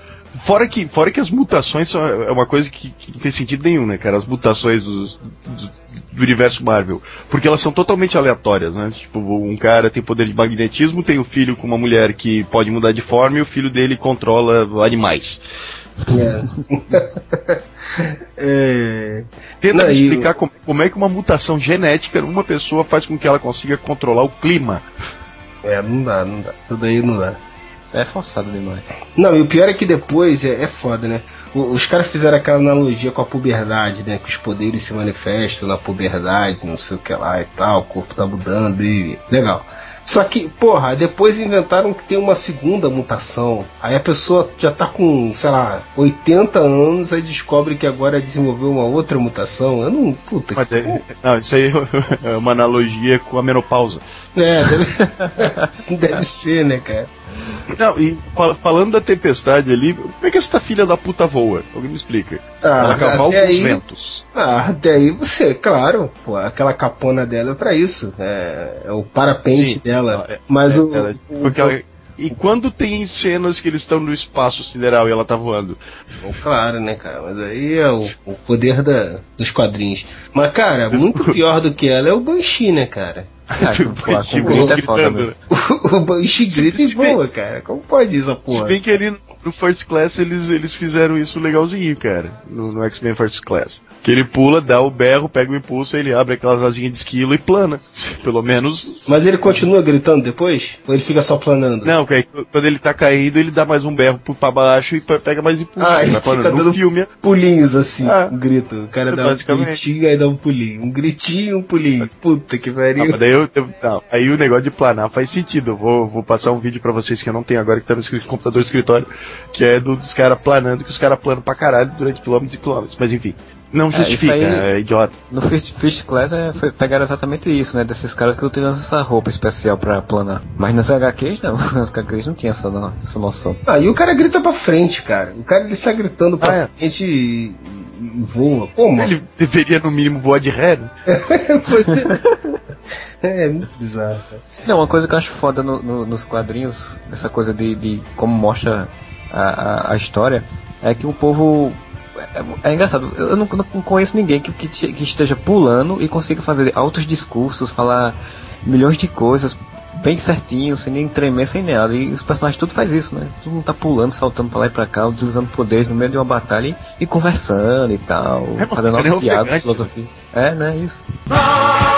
Fora que, fora que as mutações são, é uma coisa que, que não tem sentido nenhum, né, cara? As mutações dos- dos- do universo Marvel. Porque elas são totalmente aleatórias, né? Tipo, um cara tem poder de magnetismo, tem um filho com uma mulher que pode mudar de forma e o filho dele controla animais. É. É. Tenta Não, me explicar como, como é que uma mutação genética numa pessoa faz com que ela consiga controlar o clima. É, não dá, não dá. Isso daí não dá. É forçado demais. Não, e o pior é que depois é, é foda, né? O- Os caras fizeram aquela analogia com a puberdade, né? Que os poderes se manifestam na puberdade, não sei o que lá e tal, o corpo tá mudando e. Legal. Só que, porra, depois inventaram que tem uma segunda mutação. Aí a pessoa já tá com, sei lá, 80 anos, aí descobre que agora desenvolveu uma outra mutação. Eu não. Puta Mas que. é- não, isso aí é uma analogia com a menopausa. É, deve, deve ser, né, cara? Não, e fal- falando da tempestade ali, como é que essa filha da puta voa? Alguém me explica. Ah, ela cavalga os ventos. Ah, daí você, claro, pô, aquela capona dela é pra isso. É, é o parapente Sim. dela. É, Mas é, o. ela- o- porque ela- E quando tem cenas que eles estão no espaço sideral e ela tá voando? Bom, Claro, né, cara? Mas aí é o, o poder da, dos quadrinhos. Mas, cara, muito pior do que ela é o Banshee, né, cara? Ah, Tipo, com- grito é foda? O, o Banshee grita e se voa, cara. Como pode isso, Se porra? bem que ali no First Class eles, eles fizeram isso legalzinho, cara. No, no X-Men First Class. Que ele pula, dá o berro, pega o impulso, ele abre aquelas asinhas de esquilo e plana. Pelo menos. Mas ele continua gritando depois? Ou ele fica só planando? Não, aí, quando ele tá caindo, ele dá mais um berro pra baixo e pe- pega mais impulso. Ah, Ele ele planando. fica no dando filme. pulinhos assim, Ah. um grito. O cara dá um gritinho aí dá um pulinho. Um gritinho, um pulinho. Puta que Ah, pariu. mas daí eu, eu- não, aí o negócio de planar faz sentido. Eu vou, vou passar um vídeo pra vocês que eu não tenho agora, que tá no computador escritório, que é do- dos caras planando, que os caras planam pra caralho durante quilômetros e quilômetros. Mas enfim, não É, justifica, isso aí- é idiota. No First, First Class é, foi, pegaram exatamente isso, né? Desses caras que utilizam essa roupa especial pra planar. Mas nas HQs não, nas HQs não tinha essa, no- essa noção. Ah, e o cara grita pra frente, cara. O cara ele sai gritando pra Ah, é. frente e, e voa. Como? Ele deveria no mínimo voar de ré, né? Você... é muito bizarro. cara. Não, uma coisa que eu acho foda no- no- nos quadrinhos, essa coisa de, de como mostra a, a, a história, é que o povo. É, é engraçado, eu não, não conheço ninguém que, que, que esteja pulando e consiga fazer altos discursos, falar milhões de coisas bem certinho, sem nem tremer, sem nada. E os personagens tudo faz isso, né? Todo mundo tá pulando, saltando pra lá e pra cá, utilizando poderes no meio de uma batalha e, e conversando e tal, É, fazendo fica altas piadas, ofegante, filosofias. É, né? Isso. O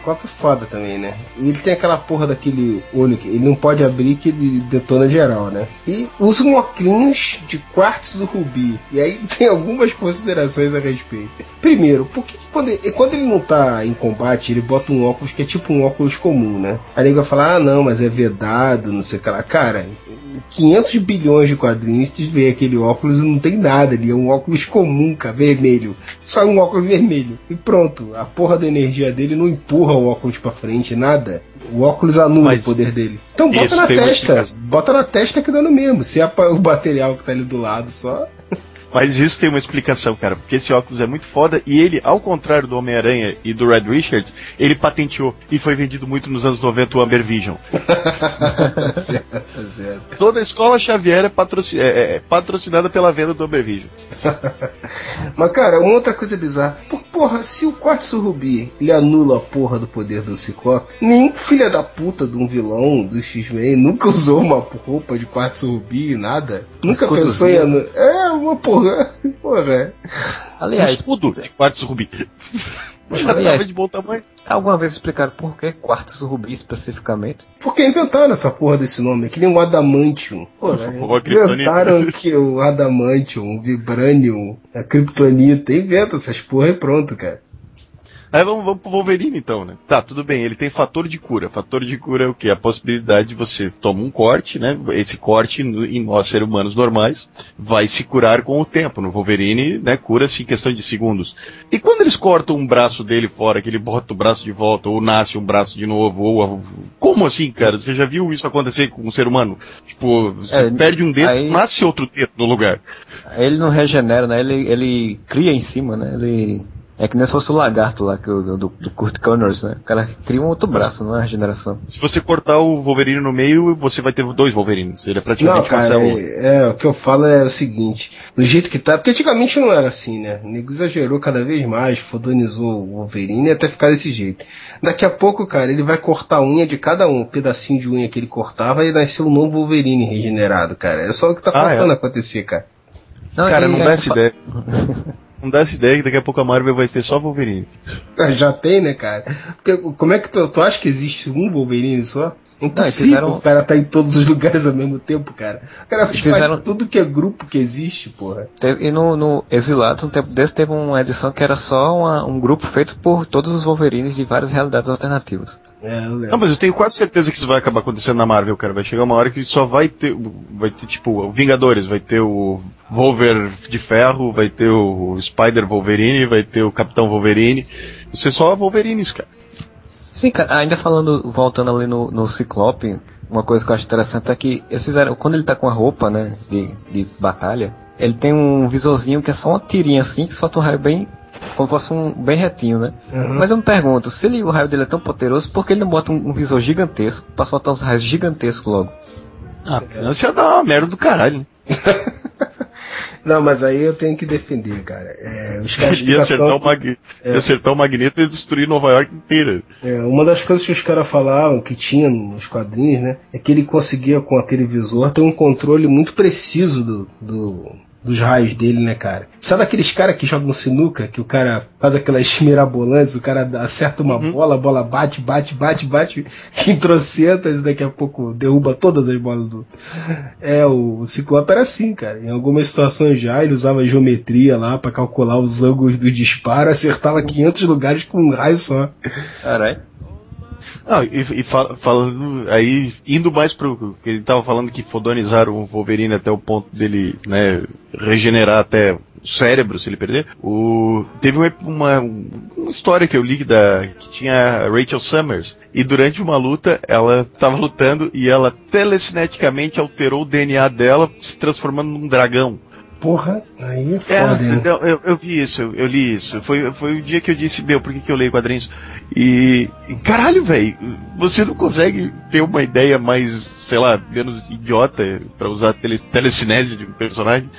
Ciclope é foda também, né? E ele tem aquela porra daquele olho que ele não pode abrir que ele detona geral, né? E usa um óculos de quartzo rubi. E aí tem algumas considerações a respeito. Primeiro, por que, que quando, ele, quando ele não tá em combate, ele bota um óculos que é tipo um óculos comum, né? Ele vai falar, ah não, mas é vedado, não sei o que lá. Cara, 500 bilhões de quadrinhos, vê aquele óculos e não tem nada ali, é um óculos comum, cara, vermelho. Só um óculos vermelho. E pronto, a porra da energia dele não empurra o óculos pra frente, nada. O óculos anula Mas o poder dele. Então bota na testa, bota na testa que dá no mesmo. Se é o material que tá ali do lado só. Mas isso tem uma explicação, cara, porque esse óculos é muito foda e ele, ao contrário do Homem-Aranha e do Red Richards, ele patenteou e foi vendido muito nos anos 90 o Amber Vision. certo, certo. Toda a escola Xavier é, patroci- é- é- é patrocinada pela venda do Amber Vision. Mas, cara, uma outra coisa bizarra. Por, porra, se o Quartzo Rubi ele anula a porra do poder do Ciclope, nenhum filho da puta de um vilão do X-Men nunca usou uma roupa de Quartzo Rubi, nada. Nunca Escudo pensou em anular. É, uma porra. Porra. Um Aliás, escudo de quartzo rubi. Mas Aliás, de bom tamanho. alguma vez explicaram por que quartos rubi especificamente? Por que inventaram essa porra desse nome? É que nem o Adamantium. Porra, O Kryptonita. inventaram que o Adamantium, o Vibranium, a Kryptonita, inventa essas porra e pronto, cara. Aí vamos, vamos pro Wolverine então, né? Tá, tudo bem, ele tem fator de cura. Fator de cura é o quê? A possibilidade de você tomar um corte, né? Esse corte em nós seres humanos normais vai se curar com o tempo. No Wolverine, né, cura-se em questão de segundos. E quando eles cortam um braço dele fora, que ele bota o braço de volta, ou nasce um braço de novo, ou. Como assim, cara? Você já viu isso acontecer com um ser humano? Tipo, você É, perde um dedo, aí- nasce outro dedo no lugar. Ele não regenera, né? Ele, ele cria em cima, né? Ele É que nem se fosse o lagarto lá, do, do Kurt Connors, né? O cara cria um outro braço, não é regeneração. Se você cortar o Wolverine no meio, você vai ter dois Wolverines. Ele é Não, praticamente cara, cancela o- é, é, o que eu falo é o seguinte, do jeito que tá, porque antigamente não era assim, né? O nego exagerou cada vez mais, fodonizou o Wolverine até ficar desse jeito. Daqui a pouco, cara, ele vai cortar a unha de cada um, um pedacinho de unha que ele cortava e nasceu um novo Wolverine regenerado, cara. É só o que tá Ah, faltando acontecer, cara. Não, Cara, não aí dá essa ideia. Não dá essa ideia que daqui a pouco a Marvel vai ter só Wolverine. Já tem, né, cara? Porque, como é que tu, tu acha que existe um Wolverine só? Impossível fizeram- o cara tá em todos os lugares ao mesmo tempo, cara. O cara faz Fizeram- tudo que é grupo que existe, porra. E no, no Exilados, um tempo desse, teve uma edição que era só uma- um grupo feito por todos os Wolverines de várias realidades alternativas. É, Não, mas eu tenho quase certeza que isso vai acabar acontecendo na Marvel, cara. Vai chegar uma hora que só vai ter. Vai ter, tipo, o Vingadores, vai ter o Wolver de Ferro, vai ter o Spider Wolverine, vai ter o Capitão Wolverine. Isso é só Wolverines, cara. Sim, cara, ainda falando, voltando ali no, no Ciclope, uma coisa que eu acho interessante é que eles fizeram, quando ele tá com a roupa, né, de, de batalha, ele tem um visorzinho que é só uma tirinha assim, que solta um raio bem, como se fosse um bem retinho, né? Uhum. Mas eu me pergunto, se ele, o raio dele é tão poderoso, por que ele não bota um, um visor gigantesco pra soltar uns raios gigantescos logo? Ah, isso ia dar uma merda do caralho, né? Não, mas aí eu tenho que defender, cara. É, os caras Ia acertar, o mag... ia acertar o Magneto e destruir Nova York inteira. é, uma das coisas que os caras falavam que tinha nos quadrinhos, né, é que ele conseguia com aquele visor ter um controle muito preciso do, do- dos raios dele, né, cara? Sabe aqueles caras que jogam sinuca, que o cara faz aquelas mirabolantes, o cara acerta uma bola, a bola bate, bate, bate, bate, em trocentas e daqui a pouco derruba todas as bolas do. É, o Ciclope era assim, cara. Em algumas situações já, ele usava geometria lá pra calcular os ângulos do disparo, acertava 500 lugares com um raio só. Caralho. Não, e, e fa- falando aí, indo mais pro que ele tava falando que fodonizaram o Wolverine até o ponto dele, né, regenerar até o cérebro se ele perder. O, teve uma, uma, uma história que eu li da, que tinha Rachel Summers e durante uma luta ela tava lutando e ela telecineticamente alterou o DNA dela se transformando num dragão. Porra, aí é É, foda, hein? então, eu, eu vi isso, eu, eu li isso. Foi, foi o dia que eu disse, meu, por que, que eu leio quadrinhos? E, e caralho, velho, você não consegue ter uma ideia mais, sei lá, menos idiota pra usar tele, telecinese de um personagem?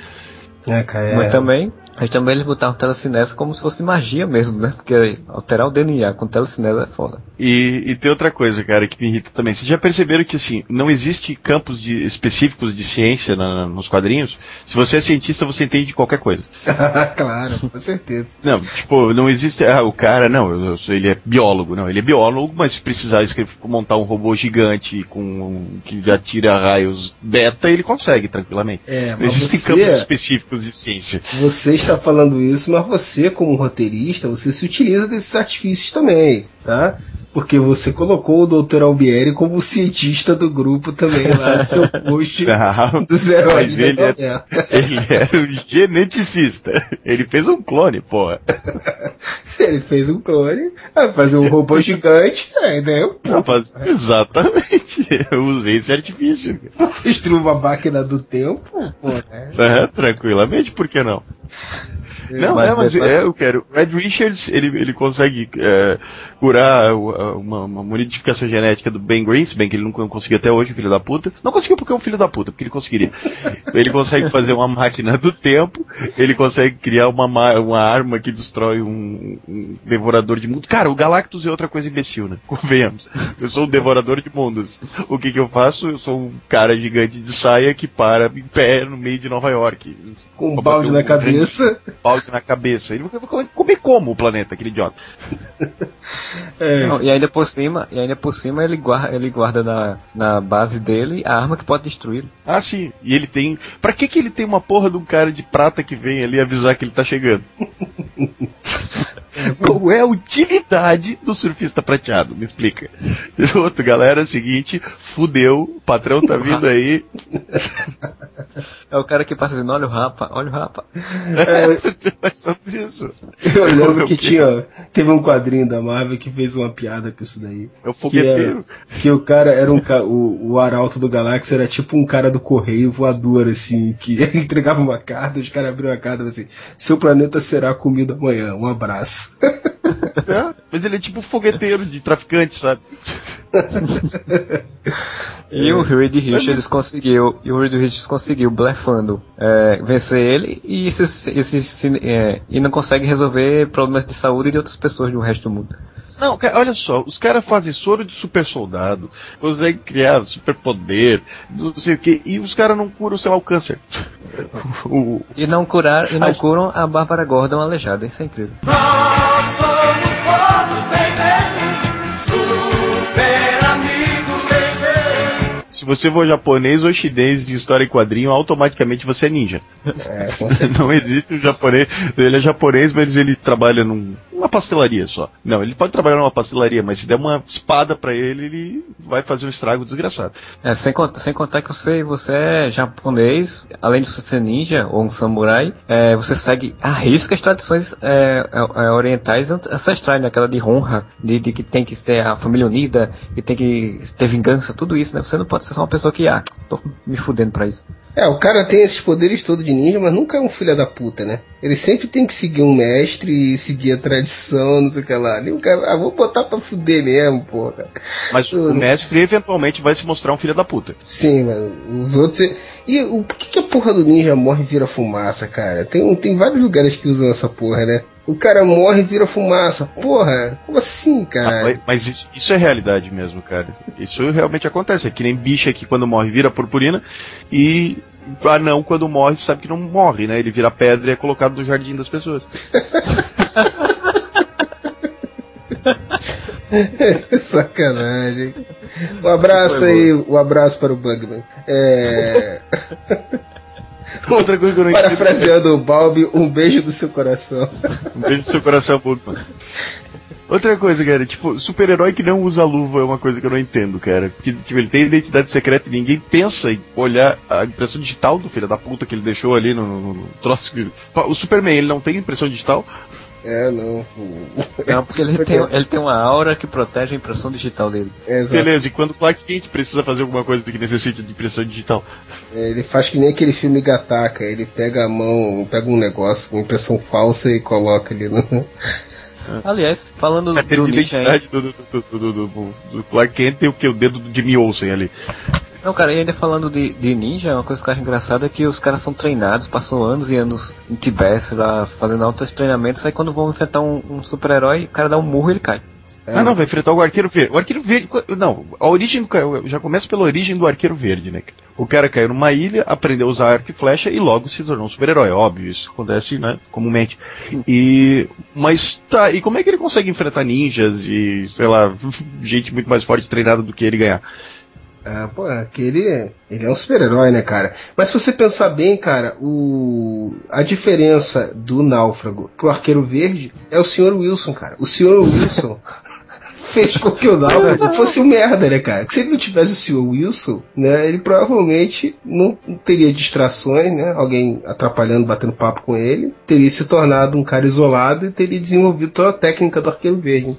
É, cara, é. Mas também, mas também eles botaram telecinese como se fosse magia mesmo, né? Porque alterar o DNA com telecinese é foda. E, e tem outra coisa, cara, que me irrita também. Vocês já perceberam que, assim, não existe campos de- específicos de ciência na- nos quadrinhos? Se você é cientista, você entende qualquer coisa. claro, com certeza. Não, tipo, não existe. Ah, o cara, não, eu sou- ele é biólogo, não. Ele é biólogo, mas se precisar escrever, montar um robô gigante com um- que atira raios beta, ele consegue tranquilamente. É, não mas existem você- campos específicos de ciência. Você está falando isso, mas você, como roteirista, você se utiliza desses artifícios também, tá? Porque você colocou o Dr. Albieri como cientista do grupo também lá no seu post Não, dos heróis da ele é- novela. ele era um geneticista. Ele fez um clone, porra. Ele fez um clone, fazer um robô gigante, pô, Rapaz, exatamente. Eu usei esse artifício. construiu uma máquina do tempo, pô, né? É, tranquilamente, por que não? Não, Mas é, mas depois- é, eu quero. Red Richards, ele, ele consegue é, curar uma, uma modificação genética do Ben Green, se bem que ele não conseguiu até hoje, filho da puta. Não conseguiu porque é um filho da puta, porque ele conseguiria. Ele consegue fazer uma máquina do tempo, ele consegue criar uma, ma- uma arma que destrói um, um devorador de mundos. Cara, o Galactus é outra coisa imbecil, né? Convenhamos. Eu sou um devorador de mundos. O que que eu faço? Eu sou um cara gigante de saia que para em pé no meio de Nova York. Com um balde bater na um cabeça. balde na cabeça. Ele vai comer- comer como o planeta, aquele idiota? É, Não, e ainda por cima, e ainda por cima ele guarda, ele guarda na, na base dele a arma que pode destruir. Ah, sim. E ele tem. Pra que que ele tem uma porra de um cara de prata que vem ali avisar que ele tá chegando? Qual é a utilidade do surfista prateado? Me explica. Outro, galera, é o seguinte, fudeu, o patrão tá vindo aí. É o cara que passa dizendo, olha o rapa, olha o rapa. É sobre isso. Eu lembro que tinha. Teve um quadrinho da Marvel que fez uma piada com isso daí. É o Que, fogueteiro. que o cara era um o, o Arauto do Galáxia era tipo um cara do correio voador, assim, que entregava uma carta, os caras abriam a carta assim, seu planeta será comido amanhã, um abraço. É, mas ele é tipo um fogueteiro de traficante, sabe? E o Reed Richards conseguiu, e o Reed Richards conseguiu, blefando, é, vencer ele e, esse, esse, cine- é, e não consegue resolver problemas de saúde de outras pessoas do resto do mundo. Não, cara, olha só, os caras fazem soro de super soldado, conseguem criar super poder, não sei o que, e os caras não curam, sei lá, o câncer. O- E não curar, e não curam a Bárbara Gordon aleijada, isso é incrível. Se você for japonês ou chinês de história em quadrinho, automaticamente você é ninja. É. Não existe um japonês. Ele é japonês, mas ele trabalha num, numa pastelaria só. Não, ele pode trabalhar numa pastelaria, mas se der uma espada pra ele, ele vai fazer um estrago desgraçado. É, sem, contar, sem contar que você, você é japonês, além de você ser ninja ou um samurai, é, você segue a risca as tradições é, é, é, orientais ancestrais, né? aquela de honra, de, de que tem que ser a família unida, e tem que ter vingança, tudo isso, né? Você não pode ser só uma pessoa que, ah, tô me fudendo pra isso. É, o cara tem esses poderes todos de ninja, mas nunca é um filho da puta, né? Ele sempre tem que seguir um mestre e seguir a tradição, não sei o que lá. E o cara, ah, vou botar pra fuder mesmo, porra. Mas o mestre eventualmente vai se mostrar um filho da puta. Sim, mas os outros. E o por que, que a porra do ninja morre e vira fumaça, cara? Tem, tem vários lugares que usam essa porra, né? O cara morre e vira fumaça. Porra, como assim, Ah, cara? mas- mas isso, isso é realidade mesmo, cara. Isso realmente acontece. É que nem bicha que quando morre vira purpurina e anão quando morre sabe que não morre, né? Ele vira pedra e é colocado no jardim das pessoas. Sacanagem. Um abraço aí, um abraço para o Bugman. É. Outra coisa que eu não entendo. Parafraseando o Balbi, um beijo do seu coração. Um beijo no seu coração, Bugman. Outra coisa, cara, tipo, super-herói que não usa luva é uma coisa que eu não entendo, cara. Porque tipo, ele tem identidade secreta e ninguém pensa em olhar a impressão digital do filho da puta que ele deixou ali no, no- no troço. O Superman, ele não tem impressão digital? É, não. Não, porque ele tem, ele tem uma aura que protege a impressão digital dele. Exato. Beleza, e quando o Clark Kent precisa fazer alguma coisa que necessite de impressão digital? Ele faz que nem aquele filme Gataca, ele pega a mão, pega um negócio com impressão falsa e coloca ali no. Aliás, falando A do ninja aí, identidade do, do, do, do, do- do Clark Kent tem o que? O dedo do Jimmy Olsen ali. Não, cara, e ainda falando de, de ninja, uma coisa que eu acho engraçada é que os caras são treinados, passam anos e anos em Tibete, sei lá, fazendo altos treinamentos, aí quando vão enfrentar um, um super-herói, o cara dá um murro e ele cai. É, Ah, não, vai enfrentar o Arqueiro Verde. O Arqueiro Verde. Não, a origem do cara. Já começa pela origem do Arqueiro Verde, né? O cara caiu numa ilha, aprendeu a usar arco e flecha e logo se tornou um super-herói. Óbvio, isso acontece, né? Comumente. E. Mas tá, e como é que ele consegue enfrentar ninjas e, sei lá, gente muito mais forte treinada do que ele ganhar? Ah, pô, aquele. Ele é um super-herói, né, cara? Mas se você pensar bem, cara, o. A diferença do náufrago pro arqueiro verde é o Sr. Wilson, cara. O Sr. Wilson fez com que o náufrago fosse um merda, né, cara? Se ele não tivesse o Sr. Wilson, né, ele provavelmente não teria distrações, né? Alguém atrapalhando, batendo papo com ele, teria se tornado um cara isolado e teria desenvolvido toda a técnica do arqueiro verde.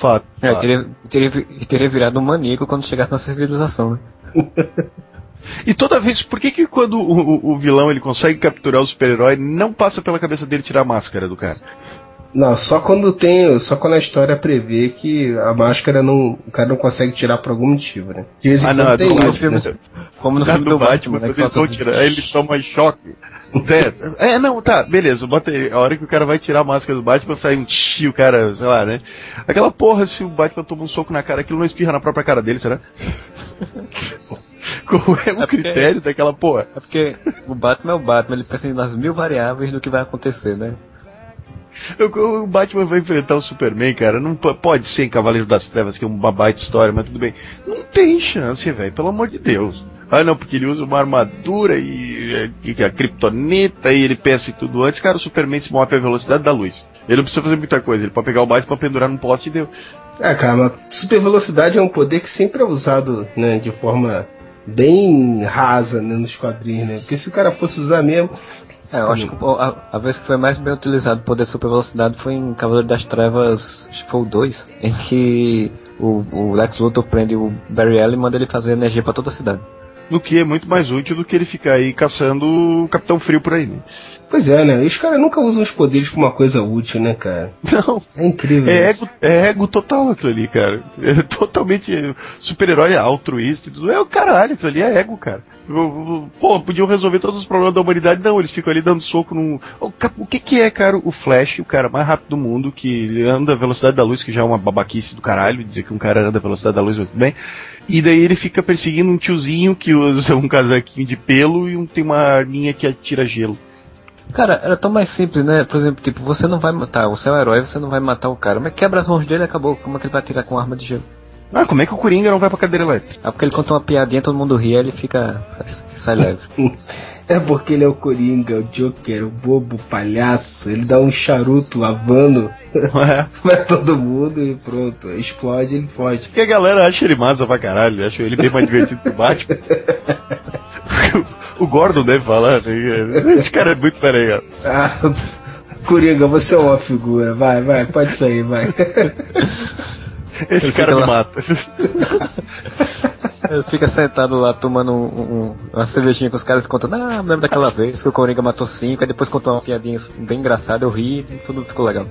Fato. É, teria, teria, teria virado um maníaco quando chegasse na civilização, né? E toda vez, por que que quando o, o- o vilão ele consegue capturar o super-herói, não passa pela cabeça dele tirar a máscara do cara? Não, só quando tem. Só quando a história prevê que a máscara não. O cara não consegue tirar por algum motivo, né? De vez em Ah, quando não, tem do isso. né? Como no Cara filme do Batman, Batman, né? vão tirar, aí ele toma choque. É, é, não, tá, beleza, bota aí. A hora que o cara vai tirar a máscara do Batman, sai um tchi, o cara, sei lá, né? Aquela porra, se o Batman toma um soco na cara, aquilo não espirra na própria cara dele, será? Qual é o porque- critério daquela porra? É porque o Batman é o Batman, ele pensa nas mil variáveis do que vai acontecer, né? O, Batman vai enfrentar o Superman, cara. Não po- pode ser em Cavaleiro das Trevas, que é uma baita história, mas tudo bem. Não tem chance, velho, pelo amor de Deus. Ah, não, porque ele usa uma armadura e, é, que é a criptonita e ele pensa em tudo antes. Cara, o Superman se move à velocidade da luz. Ele não precisa fazer muita coisa. Ele pode pegar o Batman, pendurar num poste e deu. É, cara, super velocidade é um poder que sempre é usado, né, de forma bem rasa né, nos quadrinhos, né? Porque se o cara fosse usar mesmo. É, eu acho que a, a vez que foi mais bem utilizado o poder super velocidade foi em Cavaleiro das Trevas, acho que foi o 2, em que o, o Lex Luthor prende o Barry Allen e manda ele fazer energia pra toda a cidade. No que é muito mais útil do que ele ficar aí caçando o Capitão Frio por aí, né? Pois é, né? Os caras nunca usam os poderes pra uma coisa útil, né, cara? Não. É incrível. É isso. ego, é ego total aquilo ali, cara. É totalmente super-herói altruísta e tudo. É o caralho, aquilo ali é ego, cara. Pô, podiam resolver todos os problemas da humanidade. Não, eles ficam ali dando soco num. O, que que é, cara, o Flash, o cara mais rápido do mundo, que anda à velocidade da luz, que já é uma babaquice do caralho, dizer que um cara anda à velocidade da luz muito bem. E daí ele fica perseguindo um tiozinho que usa um casaquinho de pelo e um, tem uma arminha que atira gelo. Cara, era tão mais simples, né? Por exemplo, tipo, você não vai matar, você é um herói, você não vai matar o cara, mas quebra as mãos dele e acabou. Como é que ele vai atirar com arma de gelo? Ah, como é que o Coringa não vai pra cadeira elétrica? Ah, porque ele conta uma piadinha, todo mundo ri, ele fica. se sai leve. É porque ele é o Coringa, o Joker, o bobo, o palhaço. Ele dá um charuto havano É. pra todo mundo e pronto. Explode, ele foge. Porque a galera acha ele massa pra caralho, acha ele bem mais divertido que o Batman. o Gordon deve falar, né? Esse cara é muito legal. Ah, Coringa, você é uma figura. Vai, vai, pode sair, vai. Esse Ele cara me lá- mata. Ele fica sentado lá tomando um- um- uma cervejinha com os caras contando, ah, lembro daquela vez que o Coringa matou cinco, aí depois contou uma piadinha bem engraçada, eu ri e tudo ficou legal.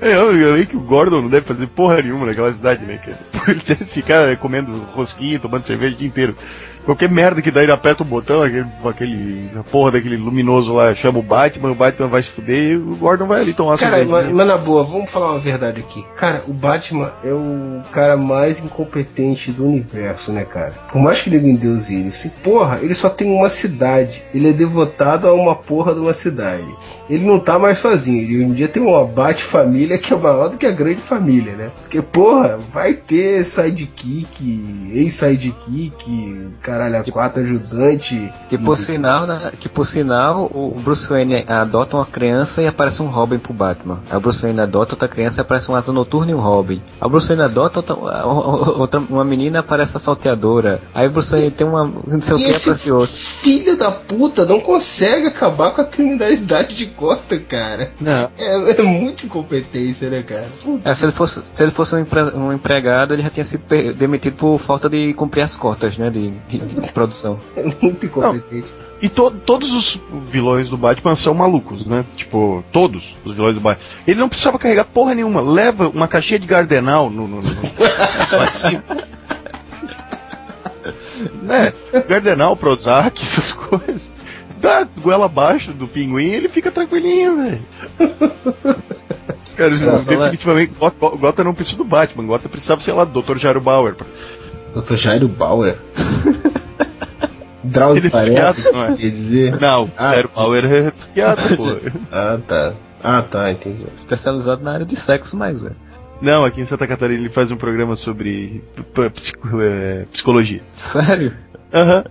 É, eu eu que o Gordon não deve fazer porra nenhuma naquela cidade, né? Ele deve ficar comendo rosquinha, tomando cerveja o dia inteiro. Qualquer merda que daí ele aperta o botão, aquele, aquele a porra daquele luminoso lá chama o Batman, o Batman vai se fuder e o Gordon vai ali tomar Cara, mas, mas na boa, vamos falar uma verdade aqui. Cara, o Batman é o cara mais incompetente do universo, né, cara? Por mais que ele Deus ele, se porra, ele só tem uma cidade. Ele é devotado a uma porra de uma cidade. Ele não tá mais sozinho. Ele um dia tem uma Bat-família que é maior do que a grande família, né? Porque, porra, vai ter sidekick, ex-sidekick, caralho, a quatro ajudante. Que por sinal, né, que por sinal, o Bruce Wayne adota uma criança e aparece um Robin pro Batman. O Bruce Wayne adota outra criança e aparece um Asa Noturna e um Robin. O Bruce Wayne adota outra, outra uma menina e aparece a salteadora. Aí o Bruce Wayne tem uma não sei o E que aparece outro. filho da puta não consegue acabar com a criminalidade de Gotham, cara. Não. É, é muita incompetência, né, cara? É, se ele fosse, se ele fosse um, empre- um empregado, ele já tinha sido demitido por falta de cumprir as cotas, né, de, de- de produção. É muito incompetente. E to- todos os vilões do Batman são malucos, né? Tipo, todos os vilões do Batman. Ele não precisava carregar porra nenhuma. Leva uma caixinha de gardenal no. no, no, né? Gardenal, Prozac, essas coisas. Dá goela abaixo do pinguim ele fica tranquilinho, velho. Cara, definitivamente, Gota, Gota não precisa do Batman. Gota precisava, sei lá, do Dr. Jairo Bauer. Dr. Jairo Bauer. Drauzio é Varela, é? quer dizer? Não, Ah. Jairo Bauer é psiquiatra, pô. Ah, tá. Ah, tá, entendi. Especializado na área de sexo, mas é. Não, aqui em Santa Catarina ele faz um programa sobre psico- é, psicologia. Sério? Aham.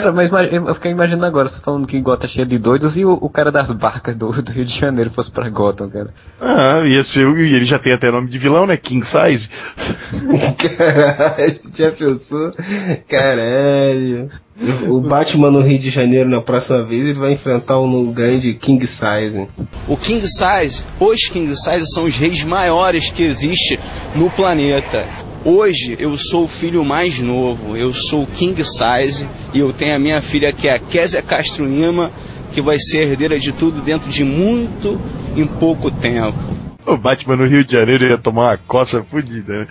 Cara, mas eu fiquei imaginando agora, você falando que Gotham é cheia de doidos e o, o cara das barcas do, do Rio de Janeiro fosse pra Gotham, cara. Ah, ia ser. o- E ele já tem até nome de vilão, né? King Size. Caralho, já pensou? Caralho. O Batman no Rio de Janeiro na próxima vez ele vai enfrentar um no grande King Size. O King Size, os King Size são os reis maiores que existe no planeta. Hoje eu sou o filho mais novo, eu sou o King Size e eu tenho a minha filha que é a Késia Castro Lima, que vai ser herdeira de tudo dentro de muito em pouco tempo. O Batman no Rio de Janeiro ia tomar uma coça fodida, né?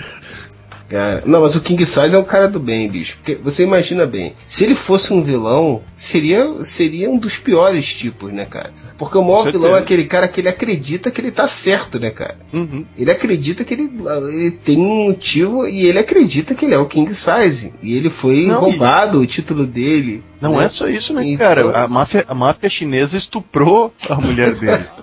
Cara, não, mas o King Size é um cara do bem, bicho. Porque você imagina bem, se ele fosse um vilão, seria, seria um dos piores tipos, né, cara? Porque o maior vilão é aquele cara que ele acredita que ele tá certo, né, cara? Uhum. Ele acredita que ele, ele tem um motivo e ele acredita que ele é o King Size. E ele foi Não, roubado o título dele. Não né? é só isso, né, Então- cara? A máfia, a máfia chinesa estuprou a mulher dele.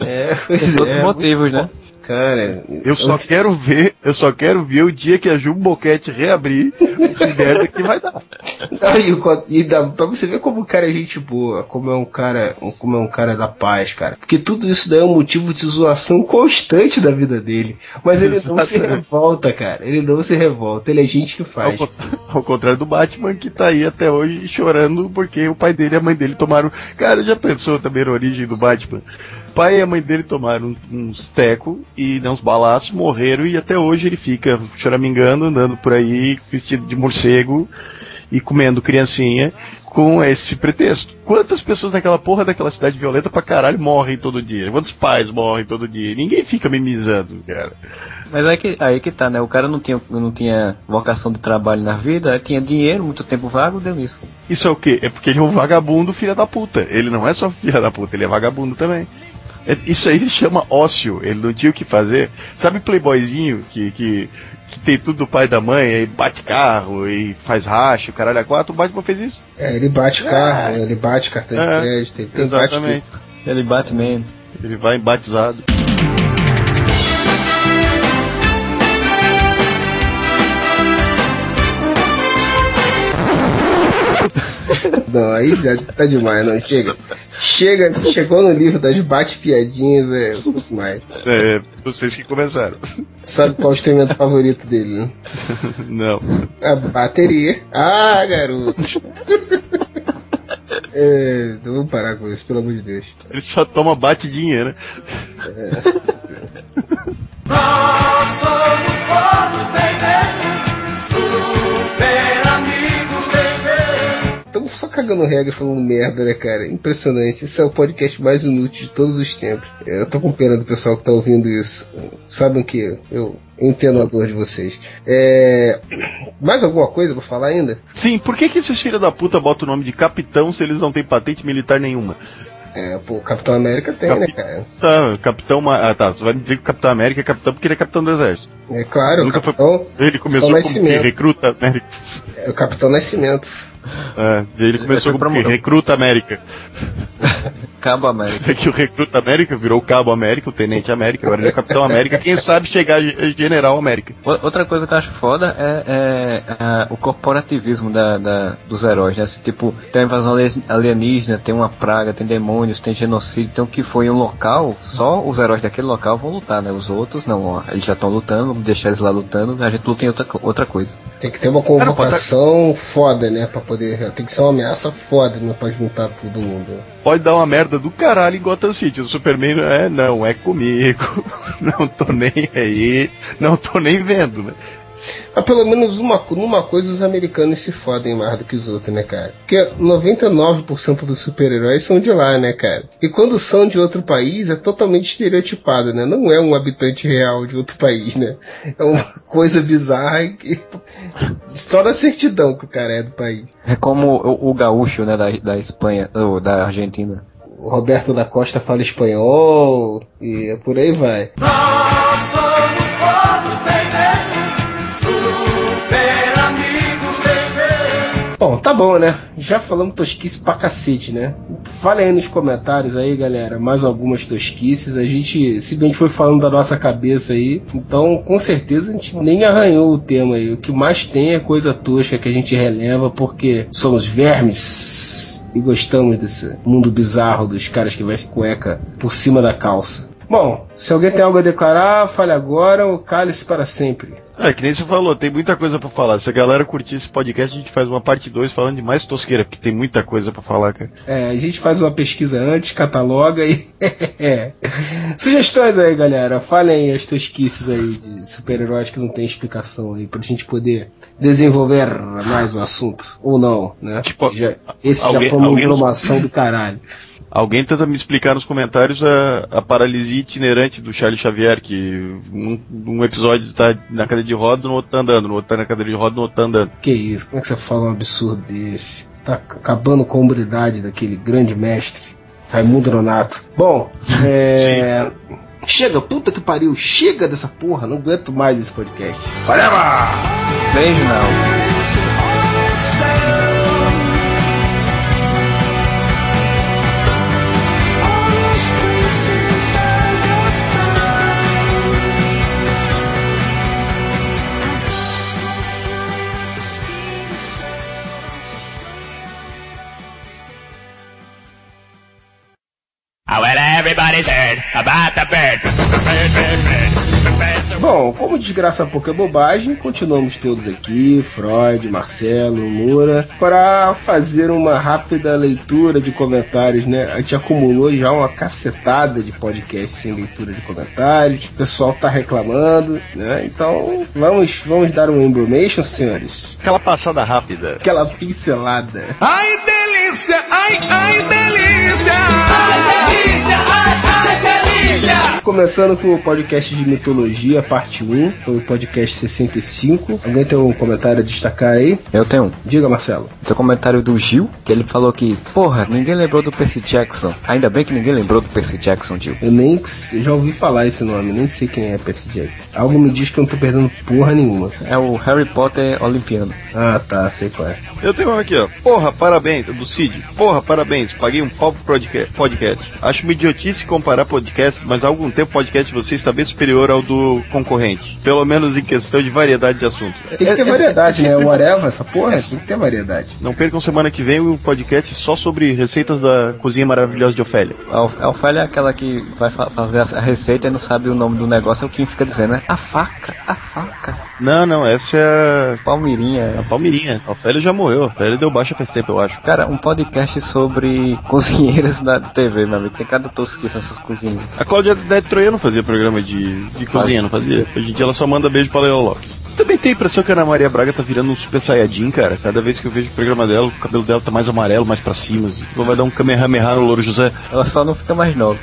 É, Tem pois todos os é. motivos, né? Cara, Eu só quero ver, eu só quero ver o dia que a Jumbo Cat reabrir, de merda que vai dar. E, dá, pra você ver como o cara é gente boa, como é um cara, como é um cara da paz, cara. Porque tudo isso daí é um motivo de zoação constante da vida dele. Mas ele não se revolta, cara. Ele não se revolta, ele é gente que Ao, faz. con- ao contrário do Batman, que tá aí até hoje chorando porque o pai dele e a mãe dele tomaram. Cara, já pensou também a origem do Batman? O pai e a mãe dele tomaram uns teco e né, uns balaços, morreram e até hoje ele fica choramingando, andando por aí, vestido de morcego e comendo criancinha com esse pretexto. Quantas pessoas naquela porra daquela cidade violenta pra caralho morrem todo dia? Quantos pais morrem todo dia? Ninguém fica mimizando, cara. Mas aí que, aí que tá, né? O cara não tinha, não tinha vocação de trabalho na vida, tinha dinheiro, muito tempo vago, deu nisso. Isso é o quê? É porque ele é um vagabundo filha da puta. Ele não é só filha da puta, ele é vagabundo também. É- Isso aí chama ócio, ele não tinha o que fazer. Sabe playboyzinho que, que tem tudo do pai e da mãe, aí bate carro e faz racha, o caralho a quatro, o Batman fez isso. É, ele bate carro, ele bate cartão de É, crédito, ele tem bate Exatamente. tudo. Ele Batman. Ele vai embatizado. Não, aí já tá demais, não, chega. Chega, chegou no livro das bate-piadinhas, é pouco mais. É, vocês que começaram. Sabe qual é o instrumento favorito dele, né? Não. A bateria. Ah, garoto. É, então vamos parar com isso, pelo amor de Deus. Ele só toma batidinha, né? Nós somos todos super só cagando regra e falando merda, né, cara? Impressionante. Esse é o podcast mais inútil de todos os tempos. Eu tô com pena do pessoal que tá ouvindo isso. Sabem que eu entendo a dor de vocês. É... Mais alguma coisa pra falar ainda? Sim, por que, que esses filhos da puta botam o nome de capitão se eles não têm patente militar nenhuma? É, pô, o Capitão América tem, né, cara? Tá, capitão. Ma- Ah, tá. Você vai me dizer que o Capitão América é capitão porque ele é capitão do exército. É claro, Nunca foi- Capitão, Ele começou Capitão como que? Recruta América. é o Capitão Nascimento. É, ele começou foi como que? recruta América. Cabo América. É que o recruta América virou Cabo América, o Tenente América, agora ele é Capitão América. Quem sabe chegar General América. Outra coisa que eu acho foda é, é, ah, o corporativismo da, da- dos heróis, né? Assim, tipo, tem uma invasão ali- alienígena, tem uma praga, tem demônios, tem genocídio, tem o que foi em um local, só os heróis daquele local vão lutar, né? Os outros não, ó, eles já estão lutando, vamos deixar eles lá lutando, a gente luta em outra, outra coisa. Tem que ter uma convocação foda, né? Pra poder. Tem que ser uma ameaça foda, né? Pra juntar todo mundo. Pode dar uma merda do caralho em Gotham City. O Superman é, não, é comigo. Não tô nem aí. Não tô nem vendo, né? Mas pelo menos uma, numa coisa os americanos se fodem mais do que os outros, né, cara? Porque 99% dos super-heróis são de lá, né, cara? E quando são de outro país, é totalmente estereotipado, né? Não é um habitante real de outro país, né? É uma coisa bizarra que. Só na certidão que o cara é do país. É como o, o gaúcho, né, da, da Espanha, ou da Argentina. Roberto da Costa fala espanhol e por aí vai. Nós tá bom, né? Já falamos tosquice pra cacete, né? Fale aí nos comentários aí, galera, mais algumas tosquices. A gente, se bem gente foi falando da nossa cabeça aí, então com certeza a gente nem arranhou o tema aí. O que mais tem é coisa tosca que a gente releva porque somos vermes e gostamos desse mundo bizarro dos caras que vestem cueca por cima da calça. Bom, se alguém tem algo a declarar, fale agora ou cale-se para sempre. É, que nem você falou, tem muita coisa pra falar. Se a galera curtir esse podcast, a gente faz uma parte 2 falando de mais tosqueira, porque tem muita coisa pra falar, cara. É, a gente faz uma pesquisa antes, cataloga e. É. Sugestões aí, galera. Falem as tosquices aí de super-heróis que não tem explicação aí, pra gente poder desenvolver mais o assunto. Ou não, né? Tipo, já, esse alguém- já foi uma alguém do caralho. Alguém tenta me explicar nos comentários a, a paralisia itinerante do Charles Xavier, que um, um episódio tá na cadeira de roda, no outro tá andando, no outro tá na cadeira de roda, no outro tá andando. Que isso? Como é que você fala um absurdo desse? Tá acabando com a hombridade daquele grande mestre, Raimundo Nonato. Bom, é. Chega, puta que pariu, chega dessa porra, não aguento mais esse podcast. Valeu! Beijo, não. Everybody's heard about the bird. Bom, como desgraça pouco é bobagem, continuamos todos aqui, Freud, Marcelo, Moura, para fazer uma rápida leitura de comentários, né? A gente acumulou já uma cacetada de podcasts sem leitura de comentários, o pessoal tá reclamando, né? Então, vamos, vamos dar um embromation, senhores? Aquela passada rápida. Aquela pincelada. Ai delícia, ai, ai delícia. Ai delícia, ai, ai delícia. Começando com o podcast de mitologia, parte 1, foi o podcast 65. Alguém tem um comentário a destacar aí? Eu tenho um. Diga, Marcelo. Tem um comentário do Gil, que ele falou que, porra, ninguém lembrou do Percy Jackson. Ainda bem que ninguém lembrou do Percy Jackson, Gil. Eu nem já ouvi falar esse nome, nem sei quem é Percy Jackson. Algo me diz que eu não tô perdendo porra nenhuma. É o Harry Potter olimpiano. Ah, tá, sei qual é. Eu tenho um aqui, ó. Porra, parabéns, do Cid. Porra, parabéns, paguei um pau pro podca- podcast. Acho uma idiotice comparar podcasts, mas há algum tempo o podcast de vocês está bem superior ao do concorrente. Pelo menos em questão de variedade de assuntos. Tem que ter variedade, né? O Areva, essa porra, tem que ter variedade. Não percam semana que vem o podcast só sobre receitas da cozinha maravilhosa de Ofélia. A Of- a Ofélia é aquela que vai fa- fazer a receita e não sabe o nome do negócio, é o que fica dizendo, né? A faca, a faca. Não, não, essa é a Palmeirinha. Palmeirinha. A Ofélia já morreu. A Ofélia deu baixa faz tempo, eu acho. Cara, um podcast sobre cozinheiras da TV, meu amigo. Tem cada tosquice nessas cozinhas. A Cláudia Neto Troiano fazia programa de, de cozinha, não fazia? Hoje em dia ela só manda beijo pra Leon Lopes. Também tem a impressão que a Ana Maria Braga tá virando um super saiyajin, cara. Cada vez que eu vejo o programa dela, o cabelo dela tá mais amarelo, mais pra cima. assim. Vai dar um Kamehameha no Louro José. Ela só não fica mais nova.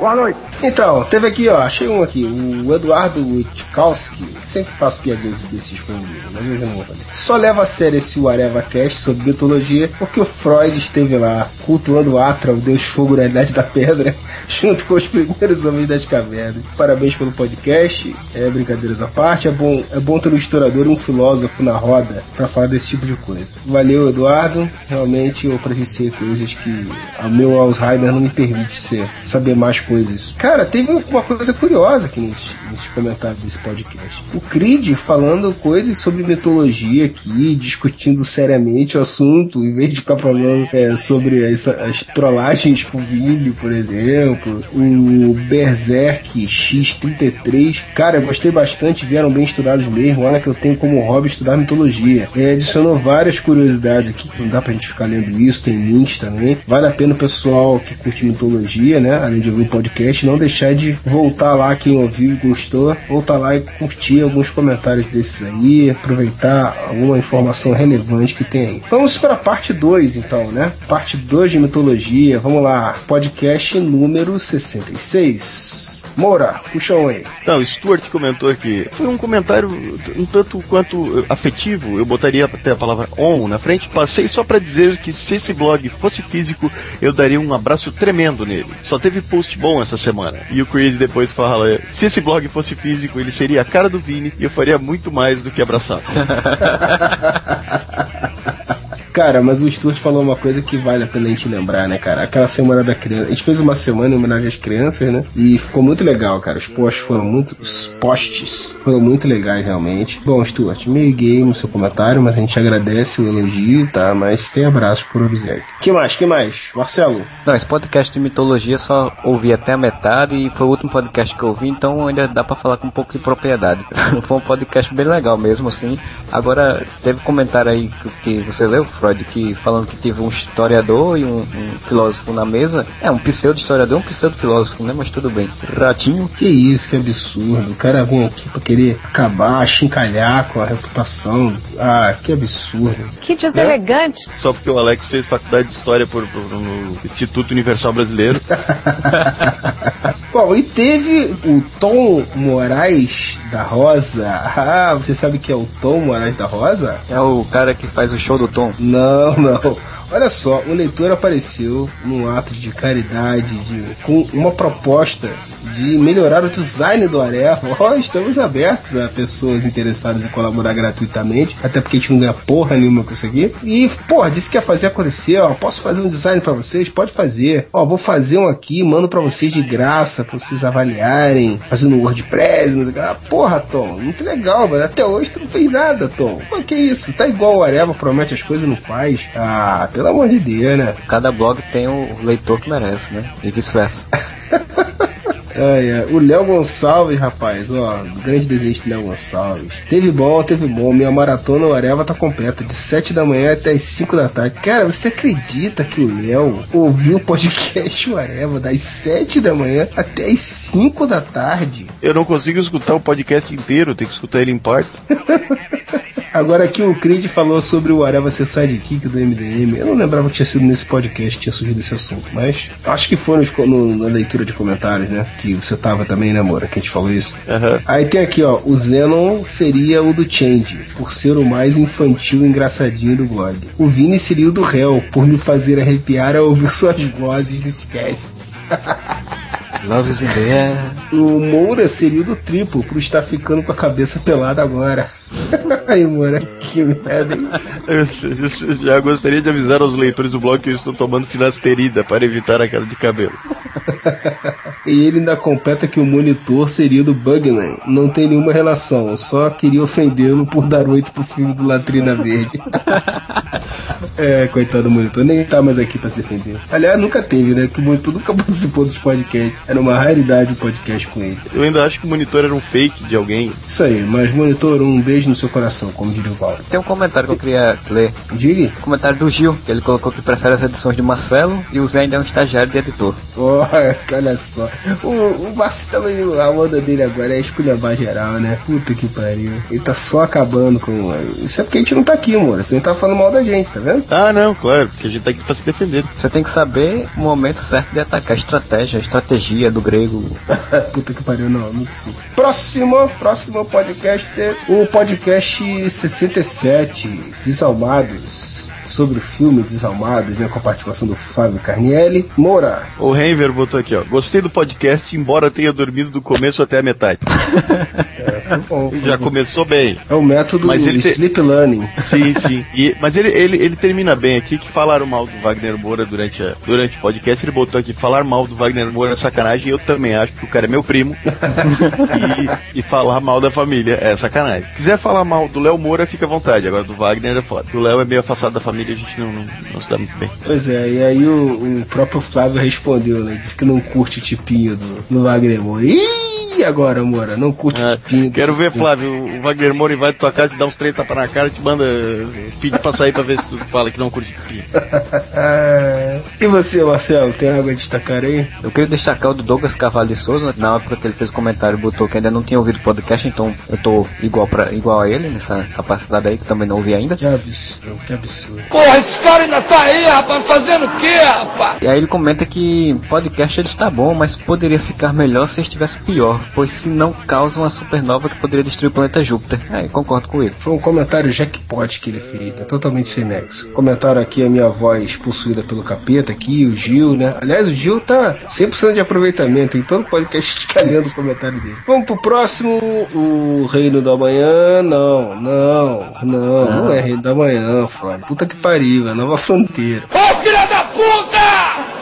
Boa noite. Então, teve aqui, ó, achei um aqui, o Eduardo Tchaikovsky, sempre faço piadinhas desses com ele, mas hoje eu não vou fazer. Só leva a sério esse Areva Cast sobre mitologia porque o Freud esteve lá, cultuando Atra, o deus fogo na Idade da Pedra, junto com os primeiros homens das cavernas. Parabéns pelo podcast, é brincadeiras à parte, é bom, é bom ter um historiador e um filósofo na roda pra falar desse tipo de coisa. Valeu, Eduardo, realmente eu presenciei coisas que o meu Alzheimer não me permite ser, saber mais. Cara, teve uma coisa curiosa aqui nesses, nesses comentários desse podcast. O Creed falando coisas sobre mitologia aqui, discutindo seriamente o assunto, em vez de ficar falando é, sobre as, as trollagens com vídeo, por exemplo. O Berserk X33. Cara, eu gostei bastante, vieram bem estudados mesmo. Olha que eu tenho como hobby estudar mitologia. É, adicionou várias curiosidades aqui, que não dá pra gente ficar lendo isso, tem links também. Vale a pena o pessoal que curte mitologia, né? Além de ouvir o podcast, não deixar de voltar lá, quem ouviu e gostou, voltar lá e curtir alguns comentários desses aí, aproveitar alguma informação relevante que tem aí. Vamos para a parte 2, então, né? Parte 2 de mitologia. Vamos lá, podcast número 66. Moura, puxa um aí. Então, Stuart comentou aqui. Foi um comentário um tanto quanto afetivo. Eu botaria até a palavra on na frente. Passei só pra dizer que se esse blog fosse físico, eu daria um abraço tremendo nele. Só teve post bom essa semana. E o Creed depois fala: se esse blog fosse físico, ele seria a cara do Vini e eu faria muito mais do que abraçar. Cara, mas o Stuart falou uma coisa que vale a pena a gente lembrar, né, cara? Aquela semana da criança. A gente fez uma semana em homenagem às crianças, né? E ficou muito legal, cara. Os posts foram muito. Os posts foram muito legais, realmente. Bom, Stuart, meio gay no seu comentário, mas a gente agradece o elogio, tá? Mas tem abraço por Observe. Que mais? Que mais? Marcelo? Não, esse podcast de mitologia só ouvi até a metade e foi o último podcast que eu ouvi, então ainda dá pra falar com um pouco de propriedade. foi um podcast bem legal mesmo, assim. Agora, teve comentário aí que você leu, Freud, que falando que teve um historiador e um, um filósofo na mesa. É, um pseudo-historiador e um pseudo-filósofo, né? Mas tudo bem. Ratinho. Que isso, que absurdo. O cara vem aqui pra querer acabar, chincalhar com a reputação. Ah, que absurdo. Que deselegante. Só porque o Alex fez faculdade de História por, por- no Instituto Universal Brasileiro. Bom, e teve o Tom Moraes da Rosa. Ah, você sabe que é o Tom Moraes da Rosa? É o cara que faz o show do Tom. Não, não. Olha só, o leitor apareceu num ato de caridade, de, com uma proposta de melhorar o design do Areva. Ó, estamos abertos a pessoas interessadas em colaborar gratuitamente, até porque a gente não ganha porra nenhuma com isso aqui. E, porra, disse que ia fazer acontecer, ó. Posso fazer um design pra vocês? Pode fazer. Ó, vou fazer um aqui, mando pra vocês de graça, pra vocês avaliarem, fazendo um WordPress, não sei o que. Porra, Tom, muito legal, mas até hoje tu não fez nada, Tom. Pô, que isso? Tá igual o Areva, promete as coisas e não faz. Ah, pelo amor de Deus, né? Cada blog tem o leitor que merece, né? E vice-versa. Ai, ai. O Léo Gonçalves, rapaz, ó, grande desejo do Léo Gonçalves. Teve bom, teve bom. Minha maratona o Areva tá completa, de 7 da manhã até as 5 da tarde. Cara, você acredita que o Léo ouviu o podcast o Areva das 7 da manhã até as 5 da tarde? Eu não consigo escutar o podcast inteiro, tenho que escutar ele em partes. Agora aqui o Creed falou sobre o Areva ser sidekick do MDM. Eu não lembrava que tinha sido nesse podcast que tinha surgido esse assunto, mas acho que foi nos- no- na leitura de comentários, né? Que você tava também, né, Moura? Que a gente falou isso. Aham. Aí tem aqui, ó, o Zenon seria o do Change, por ser o mais infantil e engraçadinho do blog. O Vini seria o do réu, por me fazer arrepiar ao ouvir suas vozes nos casts. Love is in the air. O Moura seria o do triplo, por estar ficando com a cabeça pelada agora. Aí, Moura, que merda, hein? Eu, eu já gostaria de avisar aos leitores do blog que eu estou tomando finasterida para evitar a queda de cabelo. E ele ainda completa que o monitor seria do Bugman. Não tem nenhuma relação, só queria ofendê-lo por dar oito pro filme do Latrina Verde. é, coitado do monitor, nem tá mais aqui pra se defender. Aliás, nunca teve, né? Que o monitor nunca participou dos podcasts. Era uma raridade o podcast com ele. Eu ainda acho que o monitor era um fake de alguém. Isso aí, mas monitor, um beijo no seu coração, como diria o Paulo. Tem um comentário que eu queria ler. Diga. Comentário do Gil, que ele colocou que prefere as edições de Marcelo e o Zé ainda é um estagiário de editor. Oh, olha só. O, o Marcelo, a onda dele agora é esculhambar geral, né? Puta que pariu. Ele tá só acabando com. Isso é porque a gente não tá aqui, mano. Você não tá falando mal da gente, tá vendo? Ah, não, claro, porque a gente tá aqui pra se defender. Você tem que saber o momento certo de atacar. Estratégia, estratégia do grego. Puta que pariu, não, não precisa. Próximo, próximo podcast, o podcast 67, Desalmados. Sobre o filme Desalmados, né? Com a participação do Flávio Carnielli. Moura. O Renver botou aqui, ó. Gostei do podcast, embora tenha dormido do começo até a metade. É, foi bom, foi Já bom. começou bem. É o método Mas ele te- Sleep Learning. Sim, sim. E- mas ele, ele, ele termina bem aqui que falaram mal do Wagner Moura durante, a- durante o podcast. Ele botou aqui, falar mal do Wagner Moura é sacanagem. Eu também acho que o cara é meu primo. e, e falar mal da família é sacanagem. Se quiser falar mal do Léo Moura, fica à vontade. Agora do Wagner é foda. Do Léo é meio afastado da família, a gente não, não, não se dá muito bem. Pois é, e aí o, o próprio Flávio respondeu, né? Disse que não curte o tipinho do, do Wagner Moura. Ih, agora, Moura, não curte Ah, do quero ver. Flávio, o Wagner Moura vai tua casa, te dá uns três tapas na cara, te manda pedir pra sair pra ver se tu fala que não curte filho. e você, Marcelo, tem algo a destacar aí? Eu queria destacar o do Douglas Carvalho de Souza, na época que ele fez o comentário, botou que ainda não tinha ouvido o podcast, então eu tô igual, pra, igual a ele nessa capacidade aí, que também não ouvi ainda. Que absurdo, que absurdo. Porra, esse cara ainda tá aí, rapaz, fazendo o quê, rapaz? E aí ele comenta que podcast ele está bom, mas poderia ficar melhor se estivesse pior, pois se não causa uma supernova que poderia destruir o planeta Júpiter. É, concordo com ele. Foi um comentário jackpot que ele fez, né? totalmente sem nexo. Comentaram aqui a minha voz possuída pelo capeta aqui, o Gil, né? Aliás, o Gil tá 100% de aproveitamento, em todo podcast a gente tá lendo o comentário dele. Vamos pro próximo, o Reino da Manhã. Não, não, não, não é Reino da Manhã, Freud. Puta que pariu, é Nova Fronteira. Ô, filha da puta!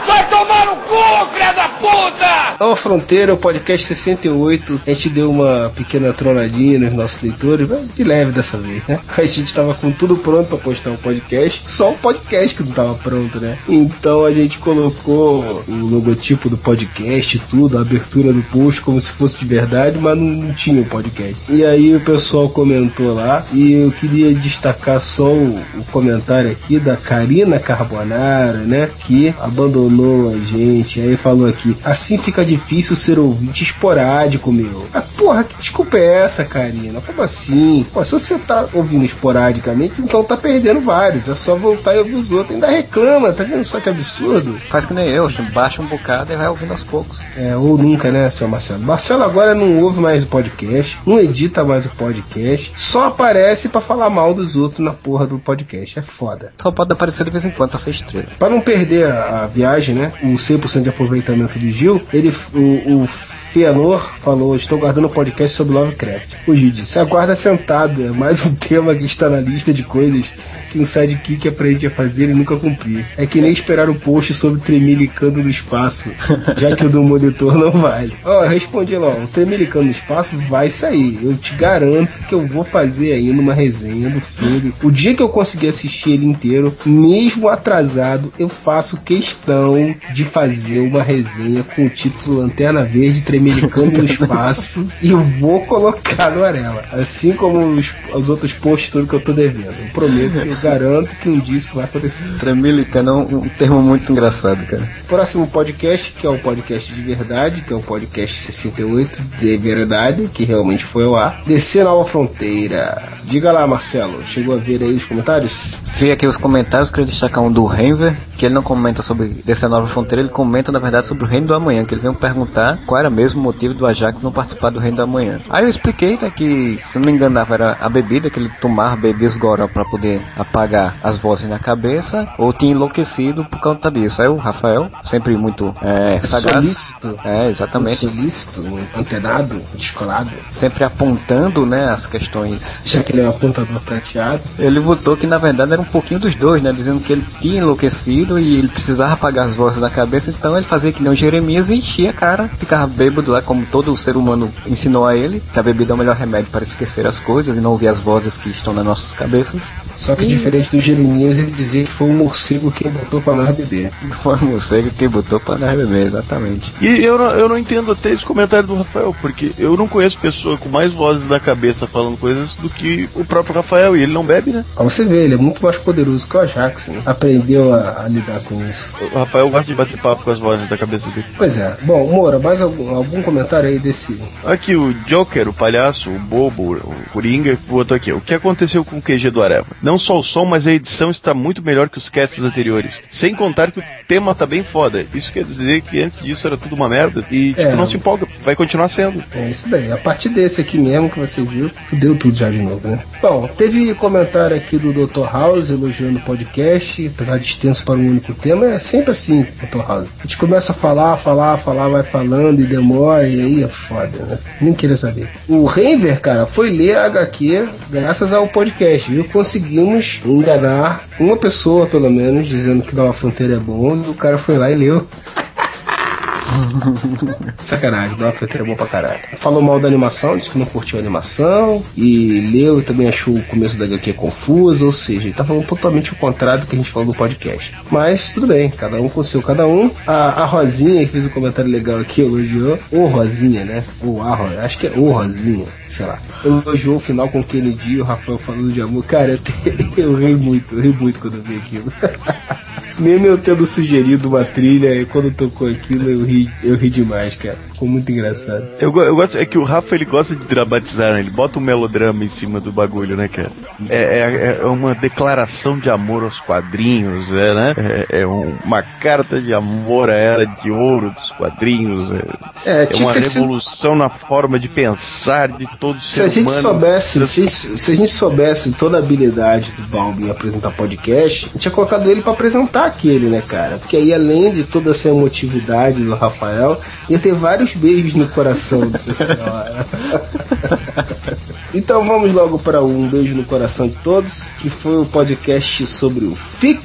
Vai tomar no cu, filha da puta! Nova Fronteira, o podcast 68. A gente deu uma pequena tronadinha nos nossos leitores, mas de leve dessa vez, né? A gente tava com tudo pronto pra postar o podcast, só o podcast que não tava pronto, né? Então a gente colocou o logotipo do podcast, tudo, a abertura do post como se fosse de verdade, mas não, não tinha o podcast. E aí o pessoal comentou lá e eu queria destacar só o, o comentário aqui da Karina Carbonara, né? Que abandonou a gente. Aí falou aqui: assim fica difícil ser ouvinte esporádico, meu. Ah, porra, que desculpa é essa, Karina? Como assim? Pô, se você tá ouvindo esporadicamente, então tá perdendo vários. É só voltar e ouvir os outros. Ainda reclama, tá vendo só que absurdo? Faz que nem eu, baixa um bocado e vai ouvindo aos poucos. É, ou nunca, né, seu Marcelo? Marcelo agora não ouve mais o podcast, não edita mais o podcast, só aparece pra falar mal dos outros na porra do podcast. É foda. Só pode aparecer de vez em quando pra ser estrela. Pra não perder a, a viagem, né? O 100% de aproveitamento de Gil, ele, o, o Fianor falou: Estou guardando podcast sobre Lovecraft. O Gil disse: aguarda sentado, é mais um tema que está na lista de coisas que um sidekick aprende a fazer e nunca cumprir. É que nem esperar o post sobre Tremilicando no espaço, já que o do monitor não vale. Ó, eu respondi lá, ó, o Tremilicando no espaço vai sair. Eu te garanto que eu vou fazer ainda uma resenha do filme. O dia que eu conseguir assistir ele inteiro, mesmo atrasado, eu faço questão de fazer uma resenha com o título Lanterna Verde Tremilicando no espaço e eu vou colocar no Arela. Assim como os, os outros posts todos que eu tô devendo. Eu prometo que eu garanto que um dia isso vai acontecer. Tremilicando é um, um termo muito engraçado, cara. Próximo podcast, que é o podcast de verdade, que é o podcast 68 de verdade, que realmente foi ao ar. Descer Nova Fronteira. Diga lá, Marcelo, chegou a ver aí os comentários? Vi aqui os comentários, queria destacar um do Renver, que ele não comenta sobre Descer Nova Fronteira, ele comenta na verdade sobre o Reino do Amanhã, que ele veio perguntar qual era mesmo o motivo do Ajax não participar do Reino do Amanhã. Aí eu expliquei né, que, se não me enganava, era a bebida que ele tomava, bebia os goró para poder apagar as vozes na cabeça, ou tinha enlouquecido por conta disso. Aí o Rafael, sempre muito é, sagaz. Solícito. É, exatamente. Solícito, antenado, descolado. Sempre apontando, né, as questões. Já que ele é um apontador prateado. Ele votou que na verdade era um pouquinho dos dois, né, dizendo que ele tinha enlouquecido e ele precisava apagar as vozes da cabeça, então ele fazia que nem o Jeremias e enchia a cara, ficava bêbado lá, como todo ser humano ensinou a ele, que a bebida é o melhor remédio para esquecer as coisas e não ouvir as vozes que estão nas nossas cabeças. Só que diferente do Jeremias, ele dizia que foi o morcego quem botou pra nós beber. Foi o morcego quem botou pra nós beber, exatamente. E eu não, eu não entendo até esse comentário do Rafael, porque eu não conheço pessoa com mais vozes na cabeça falando coisas do que o próprio Rafael, e ele não bebe, né? Pra você ver, ele é muito mais poderoso que o Ajax, né? Aprendeu a, a lidar com isso. O Rafael gosta de bater papo com as vozes da cabeça dele. Pois é. Bom, Moura, mais algum, algum comentário aí desse. Aqui o Joker, o palhaço, o bobo, o Coringa, botou aqui. O que aconteceu com o QG do Areva? Não só o som, mas a edição está muito melhor que os casts anteriores. Sem contar que o tema tá bem foda. Isso quer dizer que antes disso era tudo uma merda e tipo, É. não se empolga, vai continuar sendo. É isso daí. A partir desse aqui mesmo que você viu, fudeu tudo já de novo, né? Bom, teve comentário aqui do Dr. House elogiando o podcast, apesar de extenso para um único tema, é sempre assim, Dr. House. A gente começa a falar, falar, falar, vai falando e demora, e aí é foda, né? Nem queria saber. O Renver, cara, foi ler a HQ graças ao podcast, viu? Conseguimos enganar uma pessoa, pelo menos, dizendo que Nova Fronteira é bom, e o cara foi lá e leu. Sacanagem, Nova Fronteira é bom pra caralho. Falou mal da animação, disse que não curtiu a animação, e leu e também achou o começo da HQ confuso, ou seja, ele tá falando totalmente o contrário do que a gente falou no podcast. Mas tudo bem, cada um com o seu, cada um. A, a Rosinha, que fez um comentário legal aqui, elogiou. Ô Rosinha, né? Ou a Rosinha, acho que é o Rosinha, sei lá. Elogiou o final com o Kennedy e o Rafael falando de amor. Cara, eu, te- eu ri muito, eu ri muito quando eu vi aquilo. Mesmo eu tendo sugerido uma trilha, e quando tocou aquilo eu ri, eu ri demais, cara. Ficou muito engraçado. Eu, eu gosto, é que o Rafa ele gosta de dramatizar, né? Ele bota um melodrama em cima do bagulho, né, cara? É, é- é uma declaração de amor aos quadrinhos, é, né? É, é um- uma carta de amor à era de ouro dos quadrinhos. É, É, é uma sido- revolução na forma de pensar de todo Se a gente humano. soubesse, se, se a gente soubesse toda a habilidade do Balbi em apresentar podcast, a gente tinha colocado ele pra apresentar aquele, né, cara? Porque aí, além de toda essa emotividade do Rafael, ia ter vários beijos no coração do pessoal. então vamos logo para um beijo no coração de todos, que foi o podcast sobre o FIC.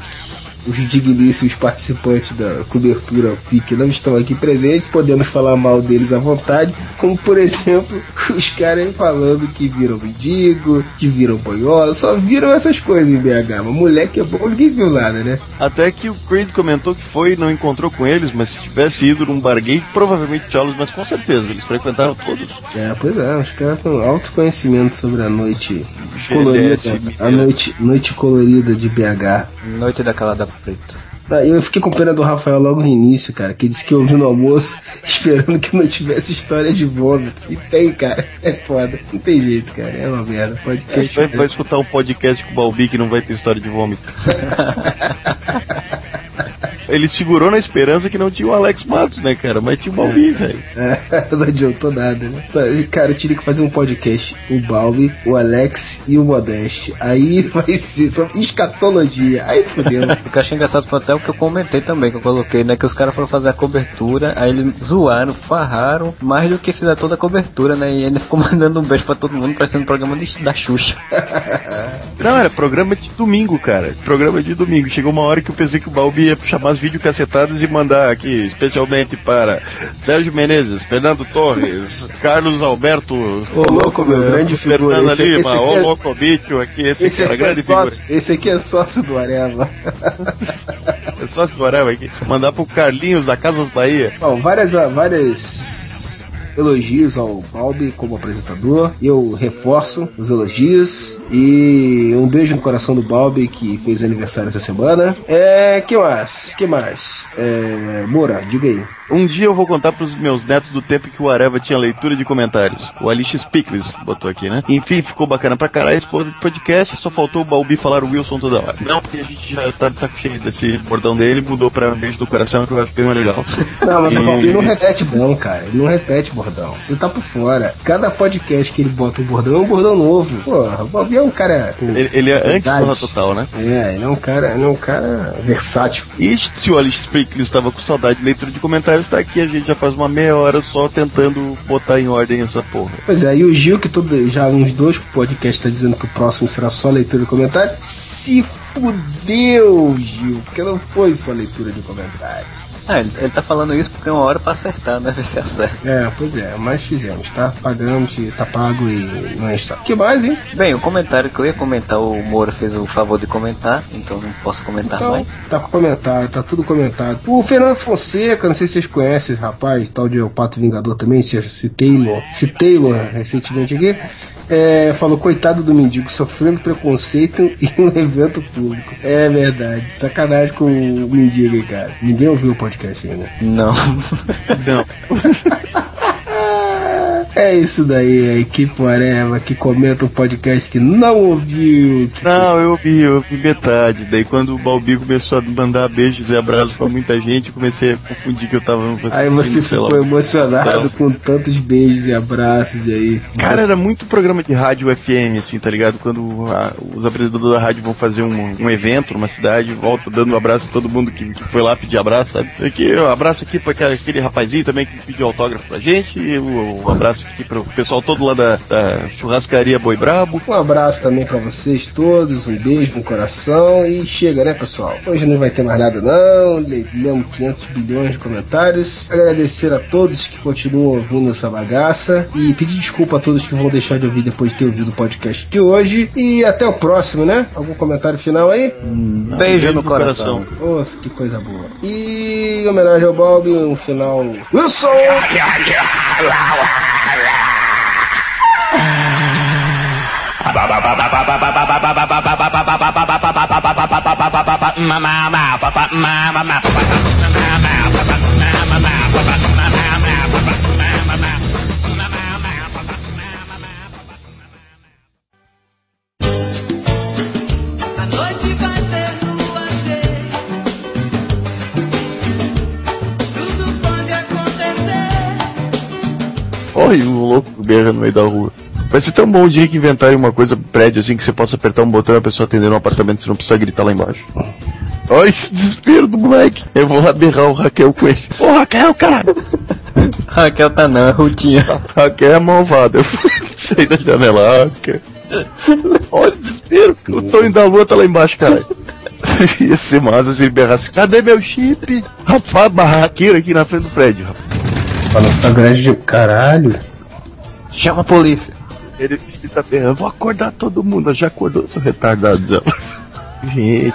Os digníssimos participantes da cobertura FIC não estão aqui presentes, podemos falar mal deles à vontade, como por exemplo, os caras aí falando que viram mendigo, que viram boiola, só viram essas coisas em BH, mas moleque é bom, ninguém viu nada, né? Até que o Creed comentou que foi e não encontrou com eles, mas se tivesse ido num bar gay, provavelmente Charles, mas com certeza, eles frequentaram todos. É, pois é, os caras têm alto conhecimento sobre a noite colorida, a noite, noite colorida de BH. Noite da Ah, Eu fiquei com pena do Rafael logo no início, cara, que disse que ouviu no almoço esperando que não tivesse história de vômito. E tem, cara. É foda. Não tem jeito, cara. É uma merda. Podcast. Vai, vai escutar um podcast com o Balbi que não vai ter história de vômito. ele segurou na esperança que não tinha o Alex Matos, né, cara? Mas tinha o Balbi, velho. É, não adiantou nada, né? Cara, eu teria que fazer um podcast. O Balbi, o Alex e o Modeste. Aí vai ser só escatologia. Aí fodeu. O que eu achei engraçado foi até o que eu comentei também, que eu coloquei, né? Que os caras foram fazer a cobertura, aí eles zoaram, farraram, mais do que fizeram toda a cobertura, né? E ele ficou mandando um beijo pra todo mundo, parecendo um programa de, da Xuxa. Não, era programa de domingo, cara. Programa de domingo. Chegou uma hora que eu pensei que o Balbi ia chamar as videocacetadas e mandar aqui, especialmente para Sérgio Menezes, Fernando Torres, Carlos Alberto, Ô, louco, meu, grande figura. Fernanda Esse, Lima, esse, ô é, louco bicho aqui, esse, esse cara, aqui é grande figura. sócio, esse aqui é sócio do Areva. É sócio do Areva aqui. Mandar pro Carlinhos da Casas Bahia. Bom, várias, várias elogios ao Balbi como apresentador. Eu reforço os elogios e um beijo no coração do Balbi que fez aniversário essa semana. É, que mais? Que mais? É, Moura, diga aí. Um dia eu vou contar pros meus netos do tempo que o Areva tinha leitura de comentários. O Alice Pickles botou aqui, né? Enfim, ficou bacana pra caralho esse podcast. Só faltou o Balbi falar o Wilson toda hora. Não, porque a gente já tá de saco cheio desse bordão dele, mudou pra beijo do coração que eu acho bem mais legal. Não, mas E- o Balbi não repete não, cara. Ele não repete bordão. Você tá por fora. Cada podcast que ele bota um bordão é um bordão novo. Porra, o Balbi é um cara. Ele, ele é antes do total, né? É, ele é um cara, ele é um cara versátil. E se o Alice Pickles estava com saudade de leitura de comentários, tá aqui. A gente já faz uma meia hora só tentando botar em ordem essa porra. Pois é, e o Gil, que todo, já uns dois podcasts tá dizendo que o próximo será só leitura de comentários, se fudeu, Gil, porque não foi só leitura de comentários. Ah, ele, ele tá falando isso porque é uma hora pra acertar, né? Ver se acerta. É, pois é, mas fizemos, tá? Pagamos, tá pago e não é isso. que mais, hein? Bem, o comentário que eu ia comentar, o Moura fez o favor de comentar, então não posso comentar Então, mais. tá com comentário, tá tudo comentado. O Fernando Fonseca, não sei se vocês conhecem esse rapaz, tal de O Pato Vingador também, citei Taylor, Taylor recentemente aqui. É, falou, coitado do mendigo, sofrendo preconceito em um evento público. É verdade. Sacanagem com o mendigo aí, cara. Ninguém ouviu o podcast ainda. Não. Não. É isso daí, a equipe Areva que comenta um podcast que não ouviu. que- Não, eu vi, eu vi metade. Daí quando o Balbi começou a mandar beijos e abraços pra muita gente, eu comecei a confundir que eu tava Aí você lá. ficou emocionado Não. com tantos beijos e abraços e aí. Cara, era muito programa de rádio FM, assim, tá ligado? Quando a- os apresentadores da rádio vão fazer um, um evento numa cidade, volta dando um abraço a todo mundo que, que foi lá pedir abraço, sabe? Aqui, um abraço aqui pra aquele- rapazinho também que pediu autógrafo pra gente, e um, um abraço aqui pro pessoal todo lá da, da churrascaria Boi Brabo. Um abraço também pra vocês todos, um beijo no coração e chega, né, pessoal? Hoje não vai ter mais nada não, le- lemos 500 bilhões de comentários. Agradecer a todos que continuam ouvindo essa bagaça e pedir desculpa a todos que vão deixar de ouvir depois de ter ouvido o podcast de hoje. E até o próximo, né? Algum comentário final aí? Beijo no coração. Nossa, que coisa boa. E em homenagem ao Bob, um final. Wilson! Olha o louco berra no meio da rua. Vai ser tão bom o dia que inventarem uma coisa prédio assim que você possa apertar um botão e a pessoa atender no apartamento e você não precisa gritar lá embaixo. Olha esse desespero do moleque. Eu vou lá berrar o Raquel com ele. Ô Raquel, caralho! Raquel tá não, Rutinha. Raquel é malvada. Eu saí da janela, Raquel. Olha o desespero. O Tonho da Lua tá lá embaixo, caralho. Ia ser massa se ele berrasse. Cadê meu chip? Rapaz, barraqueiro aqui na frente do prédio, não ficar grande de. Caralho. Chama a polícia. Ele, ele tá berrando, vou acordar todo mundo. Já acordou, seu retardado. Gente,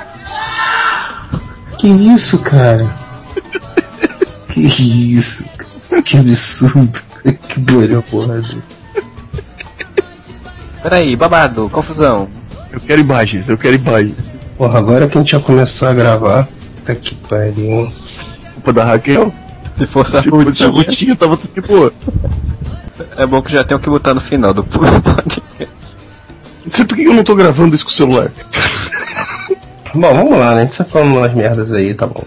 Que isso, cara? Que isso? cara? Que absurdo. Que bolha porra. Peraí, babado, confusão. eu quero imagens, eu quero imagens. Porra, agora que a gente já começou a gravar. Tá que pariu. Culpa da Raquel? Se fosse a Se fosse a Rutinha, Rutinha, tava tudo de boa. É bom que já tem o que botar no final do podcast. Não sei por que eu não tô gravando isso com o celular. Bom, vamos lá, né? A gente tá falando umas merdas aí, tá bom.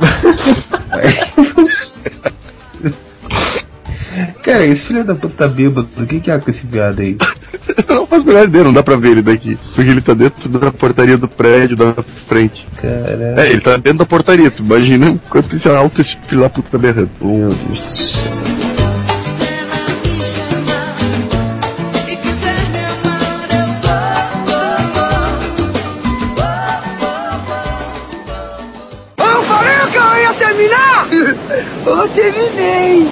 Cara, esse filho da puta tá bêbado. O que que é com esse viado aí? Não faz melhor dele, não dá pra ver ele daqui. Porque ele tá dentro da portaria do prédio da frente. Caralho. É, ele tá dentro da portaria, tu imagina quanto que esse alto esse filho da puta tá berrando. Meu Deus do céu. Eu terminei.